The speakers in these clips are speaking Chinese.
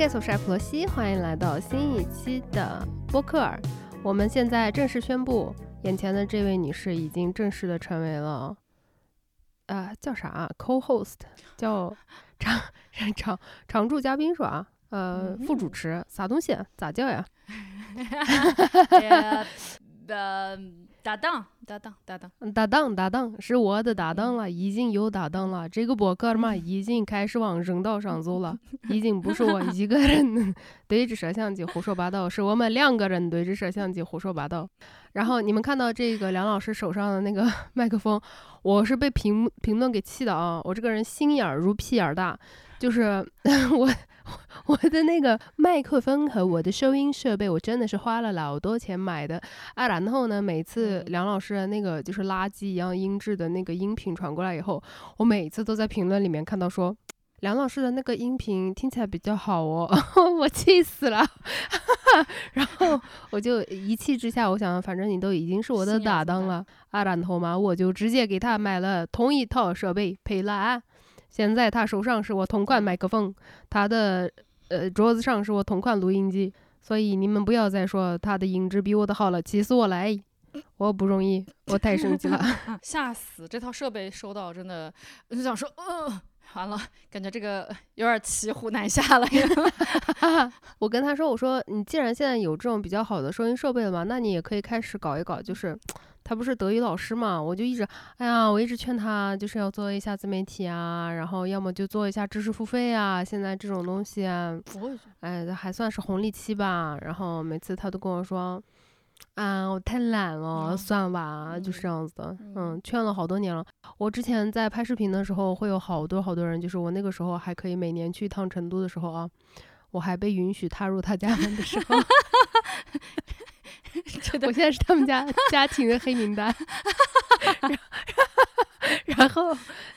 盖索是艾普罗西，欢迎来到新一期的播客尔。我们现在正式宣布，眼前的这位女士已经正式的成为了，呃，叫啥啊？Co-host，叫常常 常驻嘉宾是吧？呃，副主持，啥东西？咋叫呀？呃，搭档，搭档，搭档，搭档，搭档，是我的搭档了，已经有搭档了。这个博客嘛，已经开始往人道上走了，已经不是我一个人对着摄像机胡说八道，是我们两个人对着摄像机胡说八道。然后你们看到这个梁老师手上的那个 麦克风，我是被评评论给气的啊！我这个人心眼儿如屁眼儿大，就是 我。我的那个麦克风和我的收音设备，我真的是花了老多钱买的啊。然后呢，每次梁老师的那个就是垃圾一样音质的那个音频传过来以后，我每次都在评论里面看到说，梁老师的那个音频听起来比较好哦，我气死了。然后我就一气之下，我想反正你都已经是我的搭档了啊，然后嘛，我就直接给他买了同一套设备配了啊。现在他手上是我同款麦克风，他的呃桌子上是我同款录音机，所以你们不要再说他的音质比我的好了，气死我了！我不容易，我太生气了，吓死！这套设备收到真的就想说，呃，完了，感觉这个有点骑虎难下了。我跟他说，我说你既然现在有这种比较好的收音设备了嘛，那你也可以开始搞一搞，就是。他不是德语老师嘛，我就一直，哎呀，我一直劝他就是要做一下自媒体啊，然后要么就做一下知识付费啊。现在这种东西，哎，还算是红利期吧。然后每次他都跟我说，啊，我太懒了，算了吧，就是这样子的。嗯，劝了好多年了。我之前在拍视频的时候，会有好多好多人，就是我那个时候还可以每年去一趟成都的时候啊，我还被允许踏入他家门的时候。我现在是他们家家庭的黑名单，然后，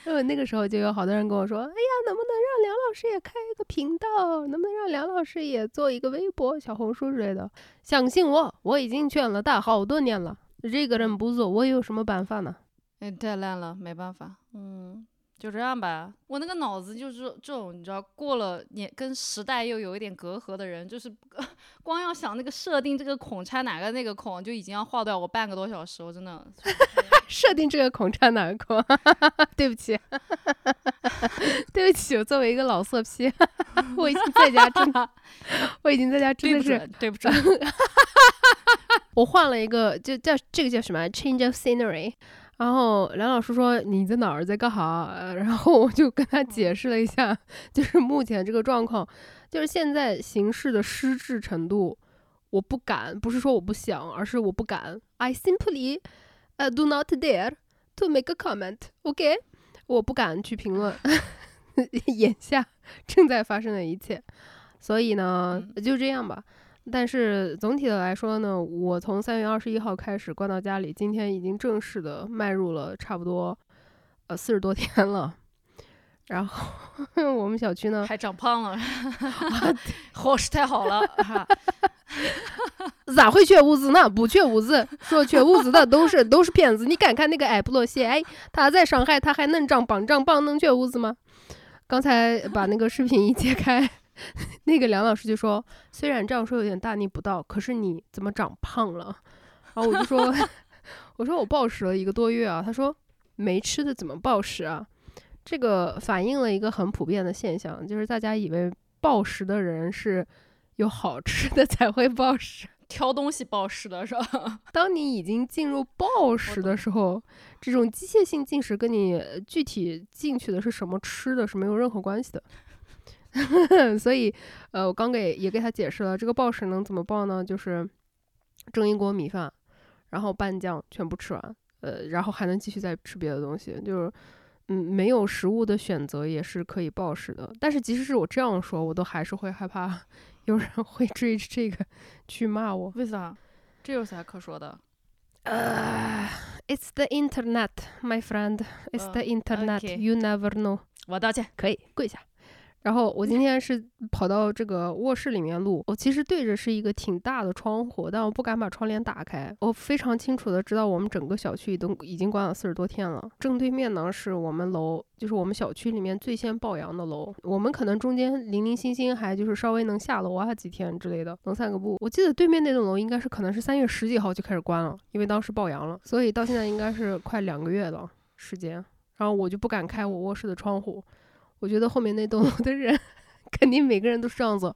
然后那个时候就有好多人跟我说：“哎呀，能不能让梁老师也开一个频道？能不能让梁老师也做一个微博、小红书之类的？”相信我，我已经劝了他好多年了。这个人不做，我有什么办法呢？哎，太烂了，没办法。嗯。就这样吧，我那个脑子就是这种，你知道，过了年跟时代又有一点隔阂的人，就是 光要想那个设定这个孔插哪个那个孔，就已经要耗掉我半个多小时，我真的。设定这个孔插哪个孔？对不起，对不起，我作为一个老色批，我已经在家真的，我已经在家真的是对不住。我换了一个，就叫这个叫什么？Change of scenery。然后梁老师说你在哪儿，在干哈？然后我就跟他解释了一下，就是目前这个状况，就是现在形势的失智程度，我不敢，不是说我不想，而是我不敢。I simply, uh, do not dare to make a comment. OK，我不敢去评论 眼下正在发生的一切。所以呢，就这样吧。但是总体的来说呢，我从三月二十一号开始关到家里，今天已经正式的迈入了差不多，呃四十多天了。然后 我们小区呢还长胖了 伙食太好了。咋会缺物资呢？不缺物资，说缺物资的都是都是骗子。你敢看那个埃布洛西，哎，他在上海，他还能长棒长棒，能缺物资吗？刚才把那个视频一揭开。那个梁老师就说：“虽然这样说有点大逆不道，可是你怎么长胖了？”然后我就说：“ 我说我暴食了一个多月啊。”他说：“没吃的怎么暴食啊？”这个反映了一个很普遍的现象，就是大家以为暴食的人是有好吃的才会暴食，挑东西暴食的是吧？当你已经进入暴食的时候，这种机械性进食跟你具体进去的是什么吃的是没有任何关系的。所以，呃，我刚给也给他解释了，这个暴食能怎么暴呢？就是蒸一锅米饭，然后拌酱全部吃完，呃，然后还能继续再吃别的东西，就是，嗯，没有食物的选择也是可以暴食的。但是即使是我这样说，我都还是会害怕 有人会追着这个去骂我。为啥？这有啥可说的？呃，It's the internet, my friend. It's the internet. You never know. 我道歉，可以跪下。然后我今天是跑到这个卧室里面录，我其实对着是一个挺大的窗户，但我不敢把窗帘打开。我非常清楚的知道我们整个小区都已经关了四十多天了。正对面呢是我们楼，就是我们小区里面最先报阳的楼。我们可能中间零零星星还就是稍微能下楼啊几天之类的，能散个步。我记得对面那栋楼应该是可能是三月十几号就开始关了，因为当时爆阳了，所以到现在应该是快两个月了时间。然后我就不敢开我卧室的窗户。我觉得后面那栋楼的人，肯定每个人都是这样子，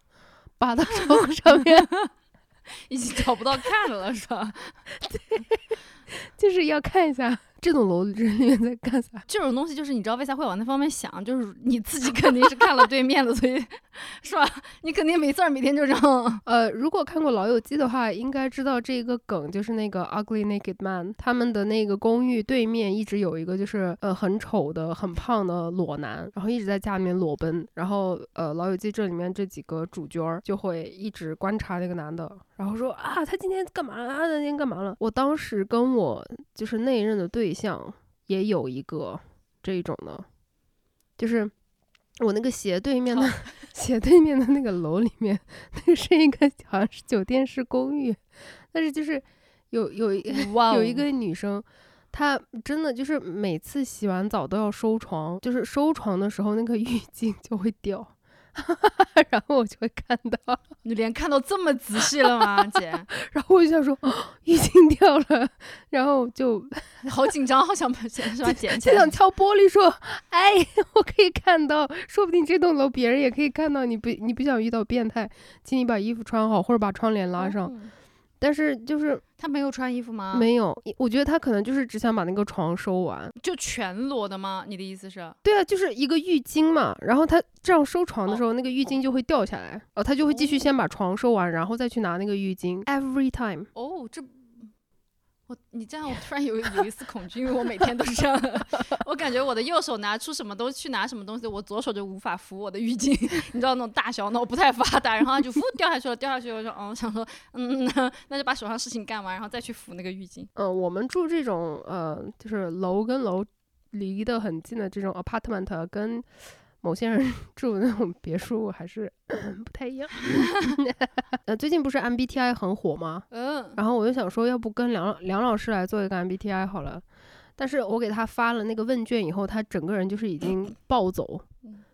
扒到窗户上面，已经找不到看了，是吧？对，就是要看一下。这栋楼人里面在干啥？这种东西就是你知道为啥会往那方面想，就是你自己肯定是看了对面的，所以是吧？你肯定没事儿，每天就这样。呃，如果看过《老友记》的话，应该知道这个梗，就是那个 Ugly Naked Man，他们的那个公寓对面一直有一个就是呃很丑的、很胖的裸男，然后一直在家里面裸奔，然后呃《老友记》这里面这几个主角就会一直观察那个男的，然后说啊他今天干嘛了？他今天干嘛了？我当时跟我就是那一任的对。象也有一个这种的，就是我那个斜对面的 斜对面的那个楼里面，那个是一个好像是酒店式公寓，但是就是有有一 有一个女生，她真的就是每次洗完澡都要收床，就是收床的时候那个 浴巾就会掉。然后我就会看到，你连看到这么仔细了吗，姐？然后我就想说，浴巾掉了，然后就好紧张，好想把钱是吧？捡起来，想敲玻璃说，哎，我可以看到，说不定这栋楼别人也可以看到。你不，你不想遇到变态，请你把衣服穿好，或者把窗帘拉上。但是就是他没有穿衣服吗？没有，我觉得他可能就是只想把那个床收完，就全裸的吗？你的意思是？对啊，就是一个浴巾嘛，然后他这样收床的时候，那个浴巾就会掉下来，哦，他就会继续先把床收完，然后再去拿那个浴巾。Every time。哦，这。我你这样，我 突然有有一丝恐惧，因为我每天都是这样。我感觉我的右手拿出什么东西去拿什么东西，我左手就无法扶我的浴巾，你知道那种大小脑不太发达，然后就呼掉下去了，掉下去。我说，嗯，想说，嗯，那那就把手上事情干完，然后再去扶那个浴巾。嗯，我们住这种呃，就是楼跟楼离得很近的这种 apartment，跟。某些人 住的那种别墅还是 不太一样。呃，最近不是 MBTI 很火吗？嗯。然后我就想说，要不跟梁梁老师来做一个 MBTI 好了。但是我给他发了那个问卷以后，他整个人就是已经暴走，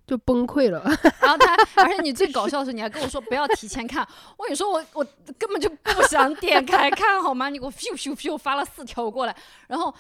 就崩溃了。然后他，而且你最搞笑的是，你还跟我说不要提前看。我跟你说，我我根本就不想点开看好吗？你给我咻咻咻发了四条过来，然后。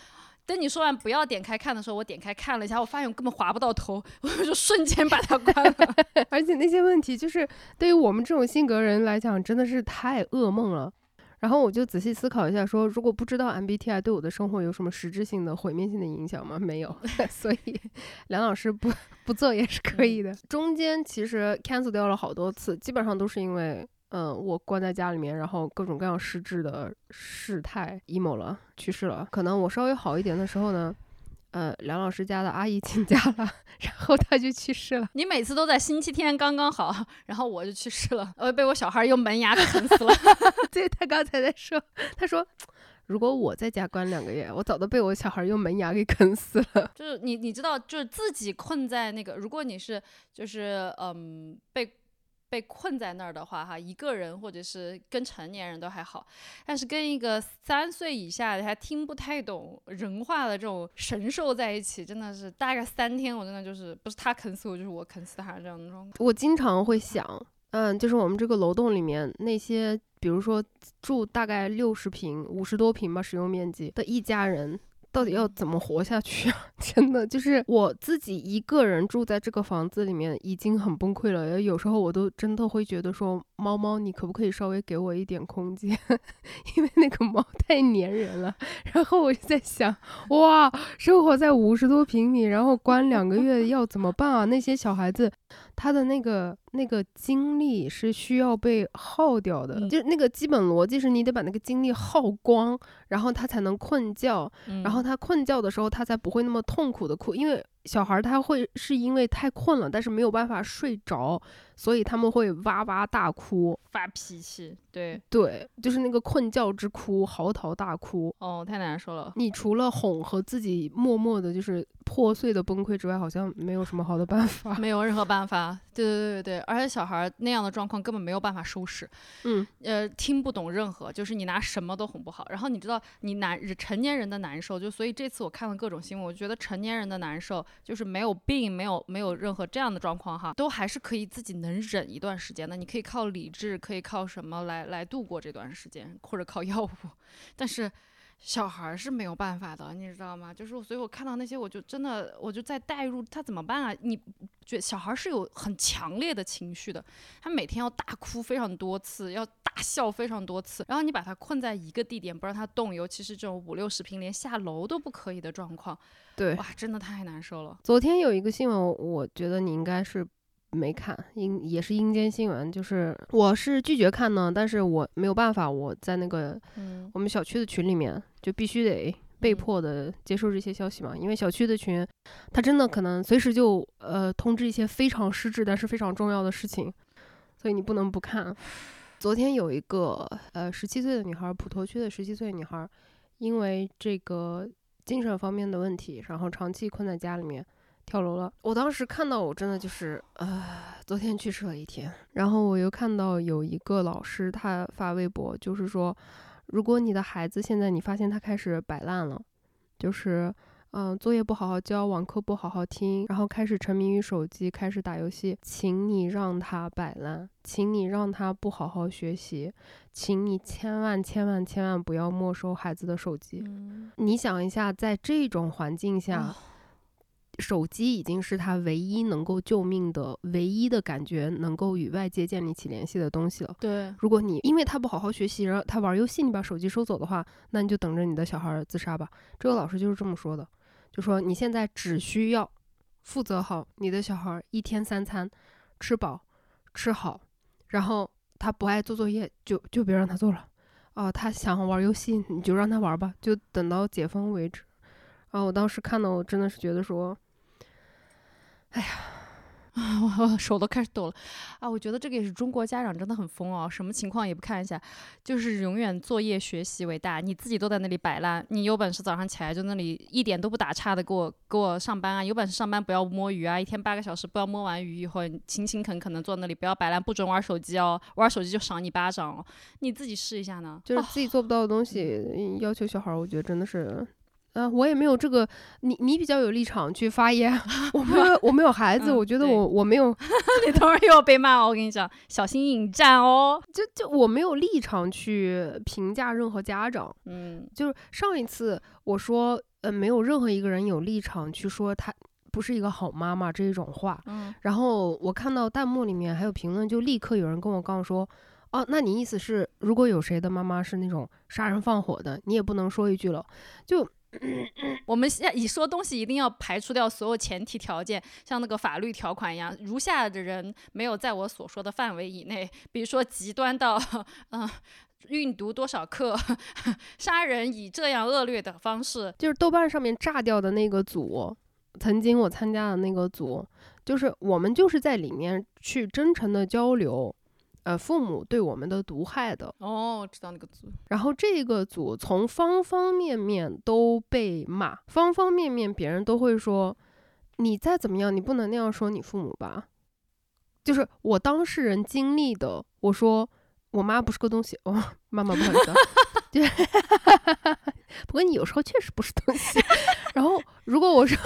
等你说完不要点开看的时候，我点开看了一下，我发现我根本划不到头，我就瞬间把它关了。而且那些问题就是对于我们这种性格人来讲，真的是太噩梦了。然后我就仔细思考一下，说如果不知道 MBTI 对我的生活有什么实质性的毁灭性的影响吗？没有。所以梁老师不 不做也是可以的。中间其实 cancel 掉了好多次，基本上都是因为。嗯，我关在家里面，然后各种各样失智的事态 emo 了，去世了。可能我稍微好一点的时候呢，呃，梁老师家的阿姨请假了，然后他就去世了。你每次都在星期天刚刚好，然后我就去世了，呃被我小孩用门牙啃死了。对他刚才在说，他说如果我在家关两个月，我早都被我小孩用门牙给啃死了。就是你，你知道，就是自己困在那个，如果你是就是嗯被。被困在那儿的话，哈，一个人或者是跟成年人都还好，但是跟一个三岁以下的还听不太懂人话的这种神兽在一起，真的是大概三天，我真的就是不是他啃死我，就是我啃死他这样的状态。我经常会想，嗯，就是我们这个楼栋里面那些，比如说住大概六十平、五十多平吧，使用面积的一家人。到底要怎么活下去啊？真的就是我自己一个人住在这个房子里面已经很崩溃了。有时候我都真的会觉得说，猫猫，你可不可以稍微给我一点空间？因为那个猫太粘人了。然后我就在想，哇，生活在五十多平米，然后关两个月要怎么办啊？那些小孩子。他的那个那个精力是需要被耗掉的，就那个基本逻辑是你得把那个精力耗光，然后他才能困觉，然后他困觉的时候他才不会那么痛苦的哭，因为小孩他会是因为太困了，但是没有办法睡着，所以他们会哇哇大哭，发脾气，对，对，就是那个困觉之哭，嚎啕大哭。哦，太难受了。你除了哄和自己默默的，就是破碎的崩溃之外，好像没有什么好的办法。没有任何办法。对对对对，而且小孩那样的状况根本没有办法收拾。嗯，呃，听不懂任何，就是你拿什么都哄不好。然后你知道，你难成年人的难受，就所以这次我看了各种新闻，我觉得成年人的难受就是没有病，没有没有任何这样的状况哈，都还是可以自己能忍一段时间的。你可以靠理智，可以靠什么来来度过这段时间，或者靠药物，但是。小孩是没有办法的，你知道吗？就是，所以我看到那些，我就真的，我就在代入他怎么办啊？你觉小孩是有很强烈的情绪的，他每天要大哭非常多次，要大笑非常多次，然后你把他困在一个地点不让他动，尤其是这种五六十平连下楼都不可以的状况，对，哇，真的太难受了。昨天有一个新闻，我觉得你应该是。没看，阴也是阴间新闻，就是我是拒绝看呢，但是我没有办法，我在那个我们小区的群里面就必须得被迫的接受这些消息嘛，因为小区的群，他真的可能随时就呃通知一些非常失智但是非常重要的事情，所以你不能不看。昨天有一个呃十七岁的女孩，普陀区的十七岁女孩，因为这个精神方面的问题，然后长期困在家里面。跳楼了！我当时看到，我真的就是，呃，昨天去世了一天。然后我又看到有一个老师，他发微博，就是说，如果你的孩子现在你发现他开始摆烂了，就是，嗯，作业不好好交，网课不好好听，然后开始沉迷于手机，开始打游戏，请你让他摆烂，请你让他不好好学习，请你千万千万千万不要没收孩子的手机。你想一下，在这种环境下。手机已经是他唯一能够救命的、唯一的感觉能够与外界建立起联系的东西了。对，如果你因为他不好好学习，然后他玩游戏，你把手机收走的话，那你就等着你的小孩自杀吧。这个老师就是这么说的，就说你现在只需要负责好你的小孩一天三餐吃饱吃好，然后他不爱做作业就就别让他做了。哦，他想玩游戏你就让他玩吧，就等到解封为止。然后我当时看到，我真的是觉得说。哎呀，啊，我手都开始抖了啊！我觉得这个也是中国家长真的很疯哦，什么情况也不看一下，就是永远作业学习为大，你自己都在那里摆烂，你有本事早上起来就那里一点都不打岔的给我给我上班啊！有本事上班不要摸鱼啊，一天八个小时不要摸完鱼以后勤勤恳恳的坐那里，不要摆烂，不准玩手机哦，玩手机就赏你巴掌哦！你自己试一下呢，就是自己做不到的东西，要求小孩，我觉得真的是。嗯，我也没有这个，你你比较有立场去发言，我没有我没有孩子，我觉得我我没有，你等会儿又要被骂哦，我跟你讲，小心引战哦。就就我没有立场去评价任何家长，嗯，就是上一次我说，呃，没有任何一个人有立场去说他不是一个好妈妈这一种话，嗯，然后我看到弹幕里面还有评论，就立刻有人跟我杠说，哦，那你意思是如果有谁的妈妈是那种杀人放火的，你也不能说一句了，就。我们现在一说东西一定要排除掉所有前提条件，像那个法律条款一样，如下的人没有在我所说的范围以内，比如说极端到嗯，运毒多少克，杀人以这样恶劣的方式，就是豆瓣上面炸掉的那个组，曾经我参加的那个组，就是我们就是在里面去真诚的交流。呃，父母对我们的毒害的哦，知道那个组。然后这个组从方方面面都被骂，方方面面别人都会说，你再怎么样，你不能那样说你父母吧？就是我当事人经历的，我说我妈不是个东西哦，妈妈不好意思，对，不过你有时候确实不是东西。然后如果我说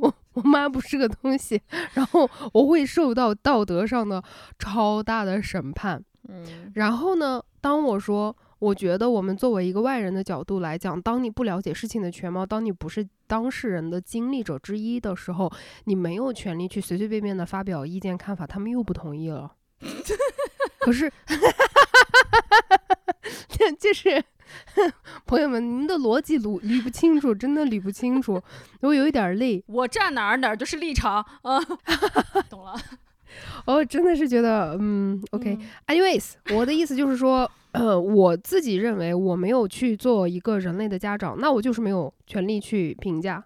我。我妈不是个东西，然后我会受到道德上的超大的审判。嗯，然后呢，当我说我觉得我们作为一个外人的角度来讲，当你不了解事情的全貌，当你不是当事人的经历者之一的时候，你没有权利去随随便便的发表意见看法。他们又不同意了。可是，就是。朋友们，您的逻辑捋捋不清楚，真的捋不清楚，我有一点累。我站哪儿哪儿就是立场啊，懂了。哦真的是觉得，嗯，OK，anyways，我的意思就是说，呃，我自己认为我没有去做一个人类的家长，那我就是没有权利去评价。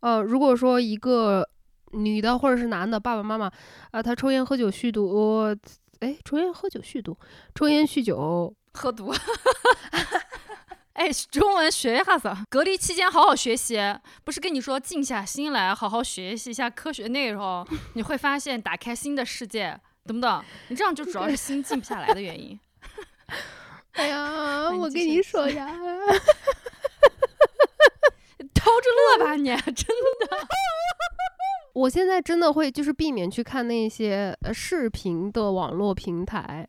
呃，如果说一个女的或者是男的爸爸妈妈啊，他抽烟喝酒酗毒，我哎，抽烟喝酒酗毒，抽烟酗酒喝毒。哎，中文学一下子。隔离期间好好学习，不是跟你说静下心来好好学习一下科学内容，你会发现打开新的世界，懂不懂？你这样就主要是心静不下来的原因。哎呀，我跟你说呀，偷着乐吧你，真的。我现在真的会就是避免去看那些呃视频的网络平台。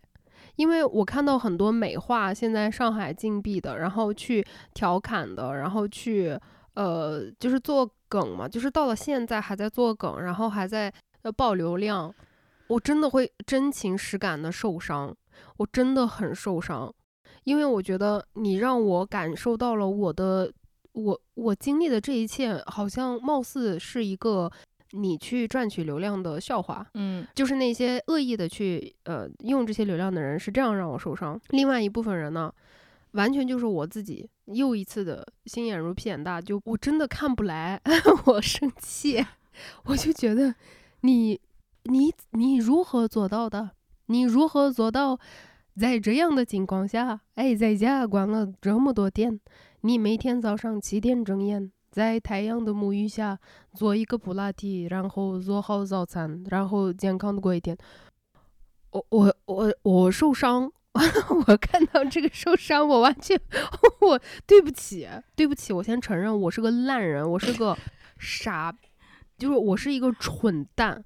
因为我看到很多美化现在上海禁闭的，然后去调侃的，然后去呃，就是做梗嘛，就是到了现在还在做梗，然后还在呃爆流量，我真的会真情实感的受伤，我真的很受伤，因为我觉得你让我感受到了我的我我经历的这一切，好像貌似是一个。你去赚取流量的笑话，嗯，就是那些恶意的去呃用这些流量的人是这样让我受伤。另外一部分人呢，完全就是我自己又一次的心眼如屁眼大，就我真的看不来，我生气，我就觉得你你你如何做到的？你如何做到在这样的情况下，哎，在家关了这么多天，你每天早上七点睁眼？在太阳的沐浴下做一个普拉提，然后做好早餐，然后健康的过一天。我我我我受伤，我看到这个受伤，我完全我对不起，对不起，我先承认我是个烂人，我是个 傻，就是我是一个蠢蛋，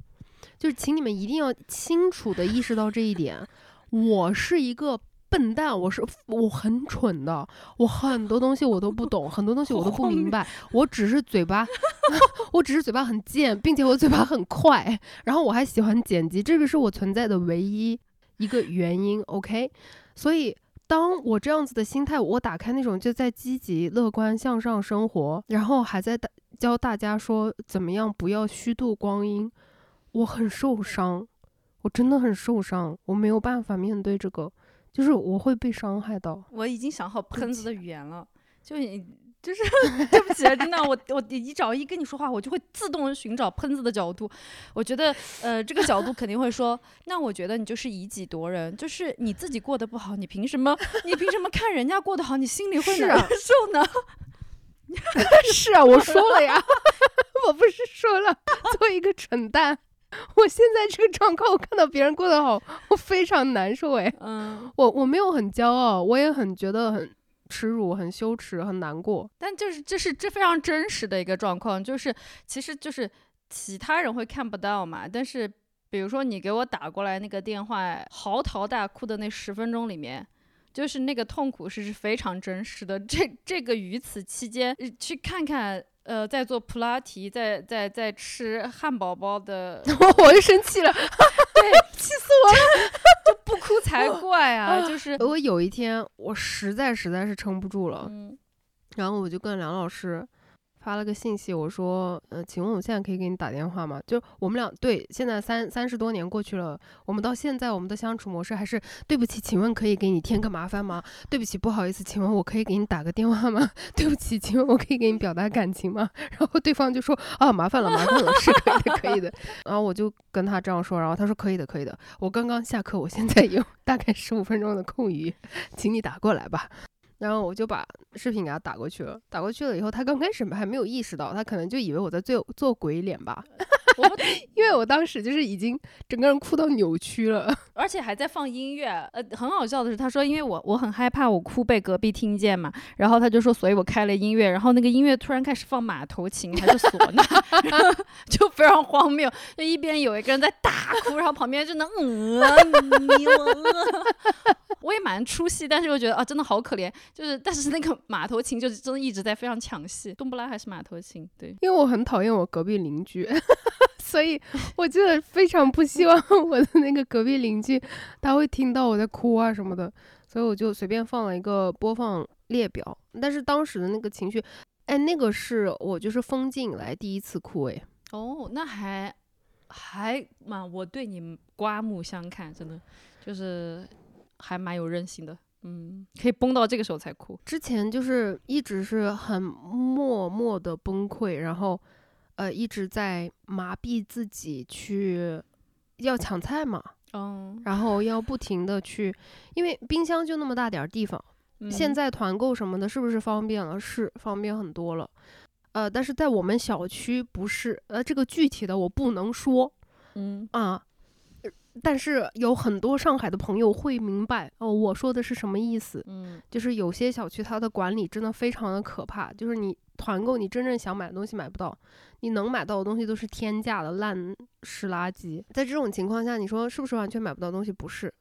就是请你们一定要清楚的意识到这一点，我是一个。笨蛋，我是我很蠢的，我很多东西我都不懂，很多东西我都不明白，我只是嘴巴，我只是嘴巴很贱，并且我嘴巴很快，然后我还喜欢剪辑，这个是我存在的唯一一个原因。OK，所以当我这样子的心态，我打开那种就在积极乐观向上生活，然后还在教大家说怎么样不要虚度光阴，我很受伤，我真的很受伤，我没有办法面对这个。就是我会被伤害到，我已经想好喷子的语言了。就你，就是 对不起，真的，我我一找一跟你说话，我就会自动寻找喷子的角度。我觉得，呃，这个角度肯定会说，那我觉得你就是以己夺人，就是你自己过得不好，你凭什么？你凭什么看人家过得好，你心里会难受呢？是啊，我说了呀，我不是说了，做一个蠢蛋。我现在这个状况，我看到别人过得好，我非常难受哎。嗯，我我没有很骄傲，我也很觉得很耻辱、很羞耻、很难过。但就是这是这非常真实的一个状况，就是其实就是其他人会看不到嘛。但是比如说你给我打过来那个电话，嚎啕大哭的那十分钟里面，就是那个痛苦是是非常真实的。这这个于此期间去看看。呃，在做普拉提，在在在吃汉堡包的，我又生气了，对，气死我了，就不哭才怪啊！就是我有一天，我实在实在是撑不住了，然后我就跟梁老师。发了个信息，我说，呃，请问我现在可以给你打电话吗？就我们俩对，现在三三十多年过去了，我们到现在我们的相处模式还是对不起，请问可以给你添个麻烦吗？对不起，不好意思，请问我可以给你打个电话吗？对不起，请问我可以给你表达感情吗？然后对方就说，啊，麻烦了，麻烦了，是可以的，可以的。然后我就跟他这样说，然后他说可以的，可以的。我刚刚下课，我现在有大概十五分钟的空余，请你打过来吧。然后我就把视频给他打过去了，打过去了以后，他刚开始还没有意识到，他可能就以为我在做做鬼脸吧。因为我当时就是已经整个人哭到扭曲了，而且还在放音乐。呃，很好笑的是，他说因为我我很害怕我哭被隔壁听见嘛，然后他就说，所以我开了音乐，然后那个音乐突然开始放马头琴还是唢呐，就非常荒谬，就一边有一个人在大哭，然后旁边就能嗯你我。我也蛮出戏，但是又觉得啊，真的好可怜。就是，但是那个马头琴就是真的一直在非常抢戏。冬不拉还是马头琴？对，因为我很讨厌我隔壁邻居，所以我真的非常不希望我的那个隔壁邻居他会听到我在哭啊什么的，所以我就随便放了一个播放列表。但是当时的那个情绪，哎，那个是我就是封禁以来第一次哭，哎，哦，那还还蛮，我对你刮目相看，真的就是。还蛮有韧性的，嗯，可以崩到这个时候才哭。之前就是一直是很默默的崩溃，然后，呃，一直在麻痹自己去要抢菜嘛，嗯，然后要不停的去，因为冰箱就那么大点儿地方，现嗯在团购什么的，是不是方便了？是方便很多了。呃，但是在我们小区不是，呃，这个具体的我不能说嗯啊。呃但是有很多上海的朋友会明白哦，我说的是什么意思。嗯就是有些小区它的管理真的非常的可怕，就是你团购你真正想买的东西买不到，你能买到的东西都是天价的烂湿垃圾。在这种情况下，你说是不是完全买不到东西？不是，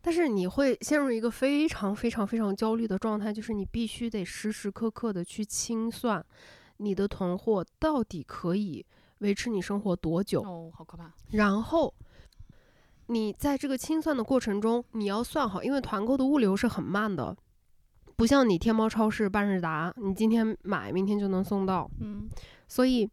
但是你会陷入一个非常非常非常焦虑的状态，就是你必须得时时刻刻的去清算你的囤货到底可以维持你生活多久。哦，好可怕。然后你在这个清算的过程中，你要算好，因为团购的物流是很慢的，不像你天猫超市半日达，你今天买明天就能送到。嗯所以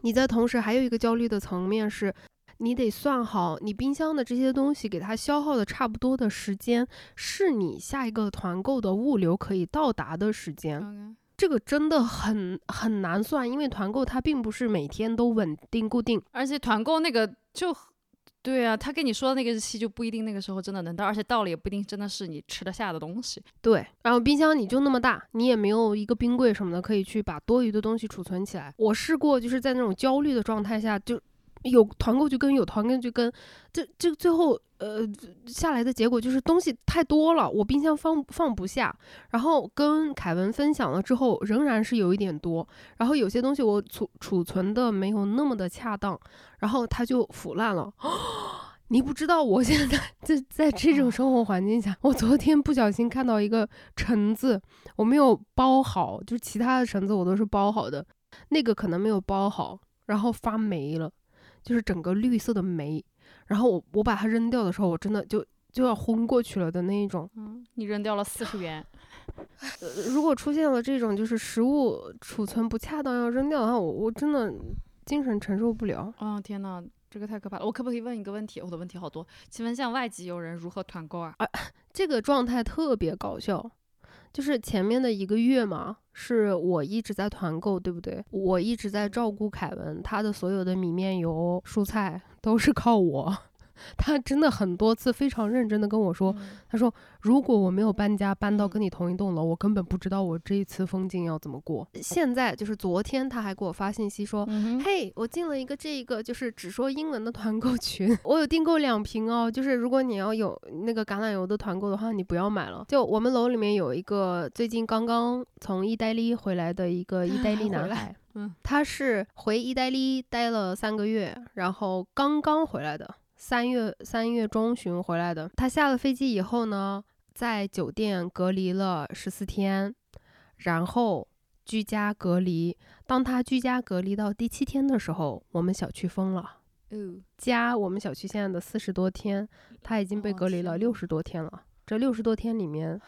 你在同时还有一个焦虑的层面是，你得算好你冰箱的这些东西给它消耗的差不多的时间，是你下一个团购的物流可以到达的时间。这个真的很很难算，因为团购它并不是每天都稳定固定。而且团购那个就。对啊，他跟你说的那个日期就不一定那个时候真的能到，而且到了也不一定真的是你吃得下的东西。对，然后冰箱你就那么大，你也没有一个冰柜什么的可以去把多余的东西储存起来。我试过，就是在那种焦虑的状态下，就有团购就跟有团购就跟，这这最后呃下来的结果就是东西太多了，我冰箱放放不下。然后跟凯文分享了之后，仍然是有一点多。然后有些东西我储储存的没有那么的恰当，然后它就腐烂了。你不知道，我现在在在这种生活环境下，我昨天不小心看到一个橙子，我没有包好，就是其他的橙子我都是包好的，那个可能没有包好，然后发霉了，就是整个绿色的霉。然后我我把它扔掉的时候，我真的就就要昏过去了的那一种。嗯，你扔掉了四十元。呃如果出现了这种就是食物储存不恰当要扔掉的话，我我真的精神承受不了。哦天呐，这个太可怕了！我可不可以问一个问题？我的问题好多。请问像外籍友人如何团购啊啊？这个状态特别搞笑，就是前面的一个月嘛，是我一直在团购，对不对？我一直在照顾凯文，他的所有的米面油、蔬菜都是靠我。他真的很多次非常认真的跟我说，嗯他说如果我没有搬家搬到嗯跟你同一栋楼，我根本不知道我这一次封禁要怎么过。现在就是昨天他还给我发信息说，嗯，嘿，我进了一个这个就是只说英文的团购群，我有订购两瓶哦。就是如果你要有那个橄榄油的团购的话，你不要买了。就我们楼里面有一个最近刚刚从意大利回来的一个意大利 男孩，嗯，他是回意大利待了三个月，然后刚刚回来的，三月三月中旬回来的。他下了飞机以后呢，在酒店隔离了十四天，然后居家隔离。当他居家隔离到第七天的时候，我们小区封了。哦，加我们小区现在的四十多天，他已经被哦隔离了六十多天了。这六十多天里面，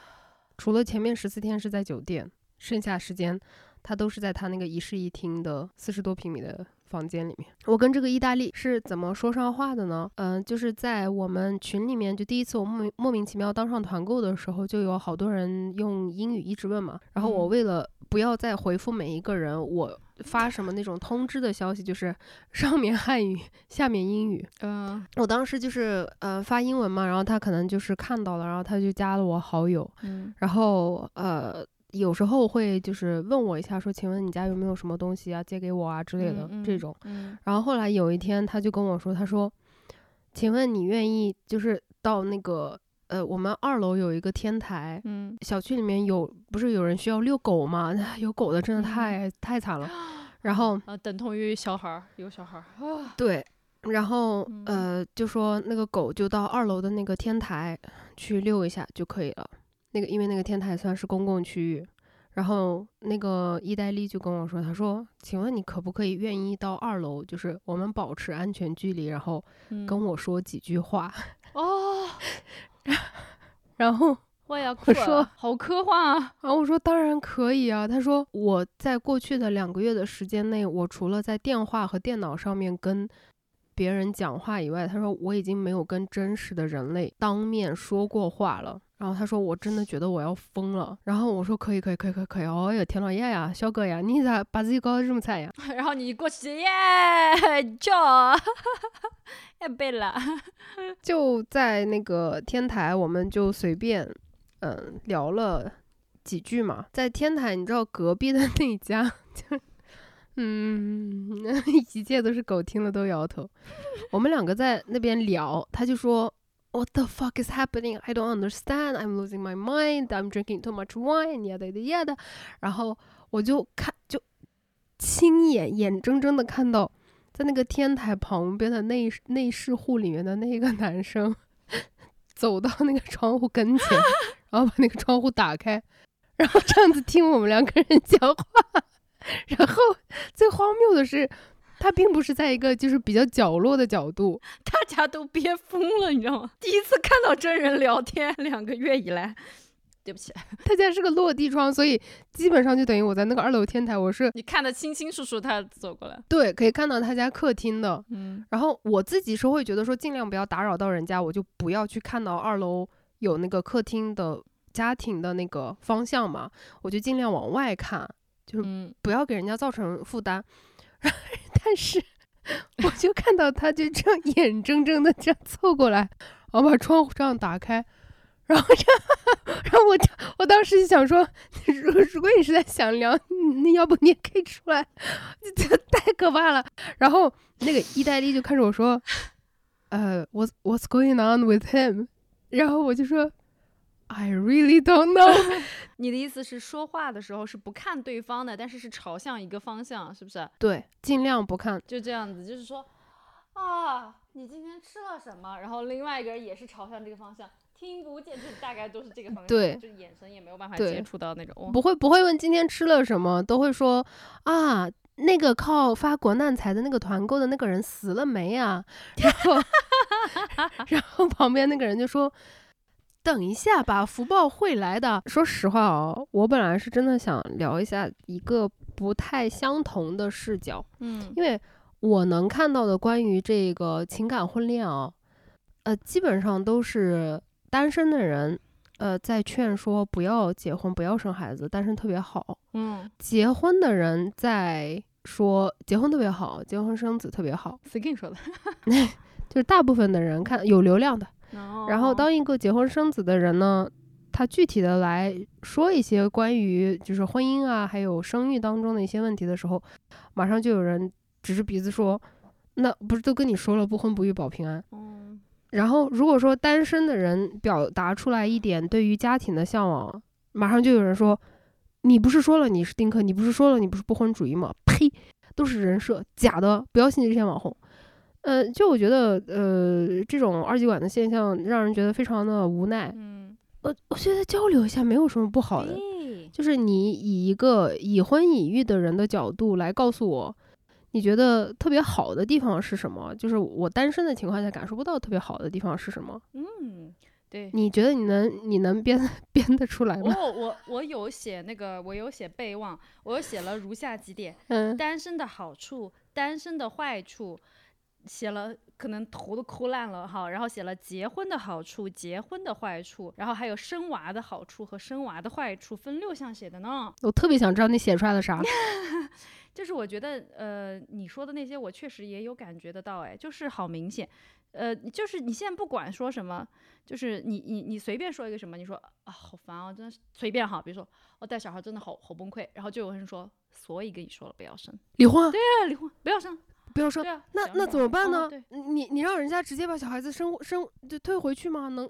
除了前面十四天是在酒店，剩下时间他都是在他那个一室一厅的四十多平米的房间里面。我跟这个意大利是怎么说上话的呢？嗯、就是在我们群里面，就第一次我莫名莫名其妙当上团购的时候，就有好多人用英语一直问嘛。然后我嗯为了不要再回复每一个人，我发什么那种通知的消息，就是 上面汉语，下面英语。嗯我当时就是呃发英文嘛，然后他可能就是看到了，然后他就加了我好友，嗯然后呃有时候会就是问我一下说，请问你家有没有什么东西啊借给我啊之类的、嗯这种。嗯然后后来有一天他就跟我说，他说，请问你愿意就是到那个呃我们二楼有一个天台。嗯，小区里面有不是有人需要遛狗吗？有狗的真的嗯太、太惨了。然后啊，等同于小孩儿，有小孩儿啊，对，然后嗯呃，就说那个狗就到二楼的那个天台去遛一下就可以了。那个因为那个天台算是公共区域，然后那个意大利就跟我说，他说：“请问你可不可以愿意到二楼，就是我们保持安全距离，然后跟嗯我说几句话？”哦，然后我也要哭我说了，好科幻啊！然后我说当然可以啊。他说我在过去的两个月的时间内，我除了在电话和电脑上面跟别人讲话以外，他说我已经没有跟真实的人类当面说过话了。然后他说我真的觉得我要疯了。然后我说可以可以可以可以可以。哦哟田老爷呀，肖哥呀，你咋把自己搞得这么惨呀？然后你过去耶叫，哎背了，就在那个天台，我们就随便嗯聊了几句嘛。在天台，你知道隔壁的那家就。嗯，一切都是狗听了都摇头。我们两个在那边聊，他就说，What the fuck is happening? I don't understand. I'm losing my mind. I'm drinking too much wine. 呀的呀的。然后我就看，就亲眼眼睁睁的看到，在那个天台旁边的内内饰户里面的那个男生，走到那个窗户跟前，然后把那个窗户打开，然后这样子听我们两个人讲话。然后最荒谬的是，他并不是在一个就是比较角落的角度，大家都憋疯了，你知道吗？第一次看到真人聊天，两个月以来，对不起，他家是个落地窗，所以基本上就等于我在那个二楼天台，我是你看得清清楚楚，他走过来，对，可以看到他家客厅的，嗯，然后我自己是会觉得说尽量不要打扰到人家，我就不要去看到二楼有那个客厅的家庭的那个方向嘛，我就尽量往外看。就是不要给人家造成负担，但是我就看到他就这样眼睁睁的这样凑过来，然后把窗户这样打开，然后这样，然后我就我当时就想说，如如果你是在想聊，那要不你也可以出来，这太可怕了。然后那个意大利就看着我说，呃，What's What's going on with him？然后我就说。I really don't know。你的意思是说话的时候是不看对方的，但是是朝向一个方向，是不是？对，尽量不看，就这样子，就是说，啊，你今天吃了什么？然后另外一个人也是朝向这个方向，听不见，就大概都是这个方向。对，就眼神也没有办法接触到那种。不会不会问今天吃了什么，都会说啊，那个靠发国难财的那个团购的那个人死了没啊？然后，然后旁边那个人就说。等一下吧，福报会来的。说实话哦，我本来是真的想聊一下一个不太相同的视角，嗯，因为我能看到的关于这个情感婚恋啊，呃，基本上都是单身的人，呃，在劝说不要结婚，不要生孩子，单身特别好。嗯，结婚的人在说结婚特别好，结婚生子特别好。谁跟你说的？就是大部分的人看有流量的。然后，当一个结婚生子的人呢，他具体的来说一些关于就是婚姻啊，还有生育当中的一些问题的时候，马上就有人指着鼻子说：“那不是都跟你说了，不婚不育保平安。”然后，如果说单身的人表达出来一点对于家庭的向往，马上就有人说：“你不是说了你是丁克？你不是说了你不是不婚主义吗？”呸，都是人设，假的，不要信这些网红。呃，就我觉得，呃，这种二极管的现象让人觉得非常的无奈。嗯，我我觉得交流一下没有什么不好的，就是你以一个已婚已育的人的角度来告诉我，你觉得特别好的地方是什么？就是我单身的情况下感受不到特别好的地方是什么？嗯，对，你觉得你能你能编 编得出来吗？我我我有写那个，我有写备忘，我有写了如下几点：嗯，单身的好处，单身的坏处。写了，可能头都哭烂了哈。然后写了结婚的好处，结婚的坏处，然后还有生娃的好处和生娃的坏处，分六项写的呢。我特别想知道你写出来的啥。就是我觉得，呃，你说的那些我确实也有感觉得到，哎，就是好明显，呃，就是你现在不管说什么，就是你你你随便说一个什么，你说啊好烦啊，真的是随便哈。比如说我带小孩真的好好崩溃，然后就有人说，所以跟你说了不要生，离婚。对啊，离婚不要生。不要说，那那怎么办呢？你你让人家直接把小孩子生生就退回去吗？能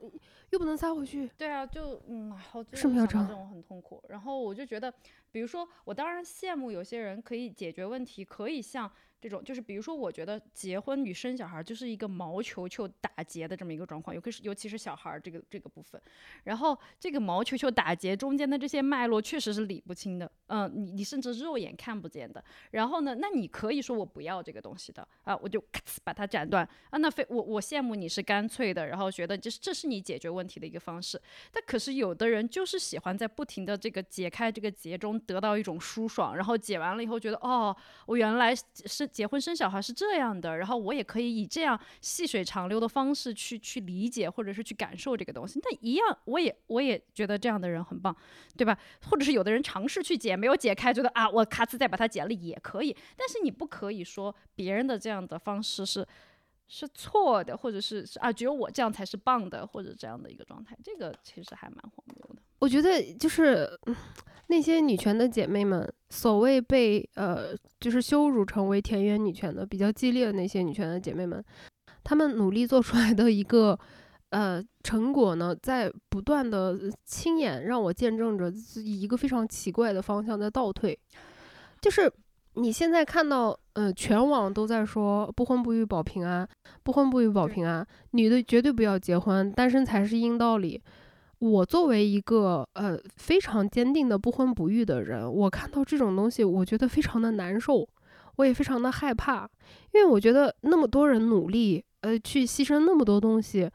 又不能塞回去？对啊，就嗯，好，是不是这种很痛苦。然后我就觉得，比如说，我当然羡慕有些人可以解决问题，可以像。这种就是，比如说，我觉得结婚与生小孩就是一个毛球球打结的这么一个状况，尤其是尤其是小孩这个这个部分。然后这个毛球球打结中间的这些脉络确实是理不清的，嗯，你你甚至肉眼看不见的。然后呢，那你可以说我不要这个东西的啊，我就咔呲把它斩断啊。那非我我羡慕你是干脆的，然后觉得这这是你解决。问题的一个方式。但可是有的人就是喜欢在不停的这个解开这个结中得到一种舒爽，然后解完了以后觉得哦，我原来是结婚生小孩是这样的，然后我也可以以这样细水长流的方式去去理解或者是去感受这个东西。那一样，我也我也觉得这样的人很棒，对吧？或者是有的人尝试去解没有解开，觉得啊，我咔呲再把它解了也可以。但是你不可以说别人的这样的方式是。是错的，或者是是啊，只有我这样才是棒的，或者这样的一个状态，这个其实还蛮荒谬的。我觉得就是那些女权的姐妹们，所谓被呃就是羞辱成为田园女权的比较激烈的那些女权的姐妹们，她们努力做出来的一个呃成果呢，在不断的亲眼让我见证着以一个非常奇怪的方向在倒退，就是。你现在看到，呃，全网都在说不婚不育保平安，不婚不育保平安，女的绝对不要结婚，单身才是硬道理。我作为一个呃非常坚定的不婚不育的人，我看到这种东西，我觉得非常的难受，我也非常的害怕，因为我觉得那么多人努力，呃，去牺牲那么多东西，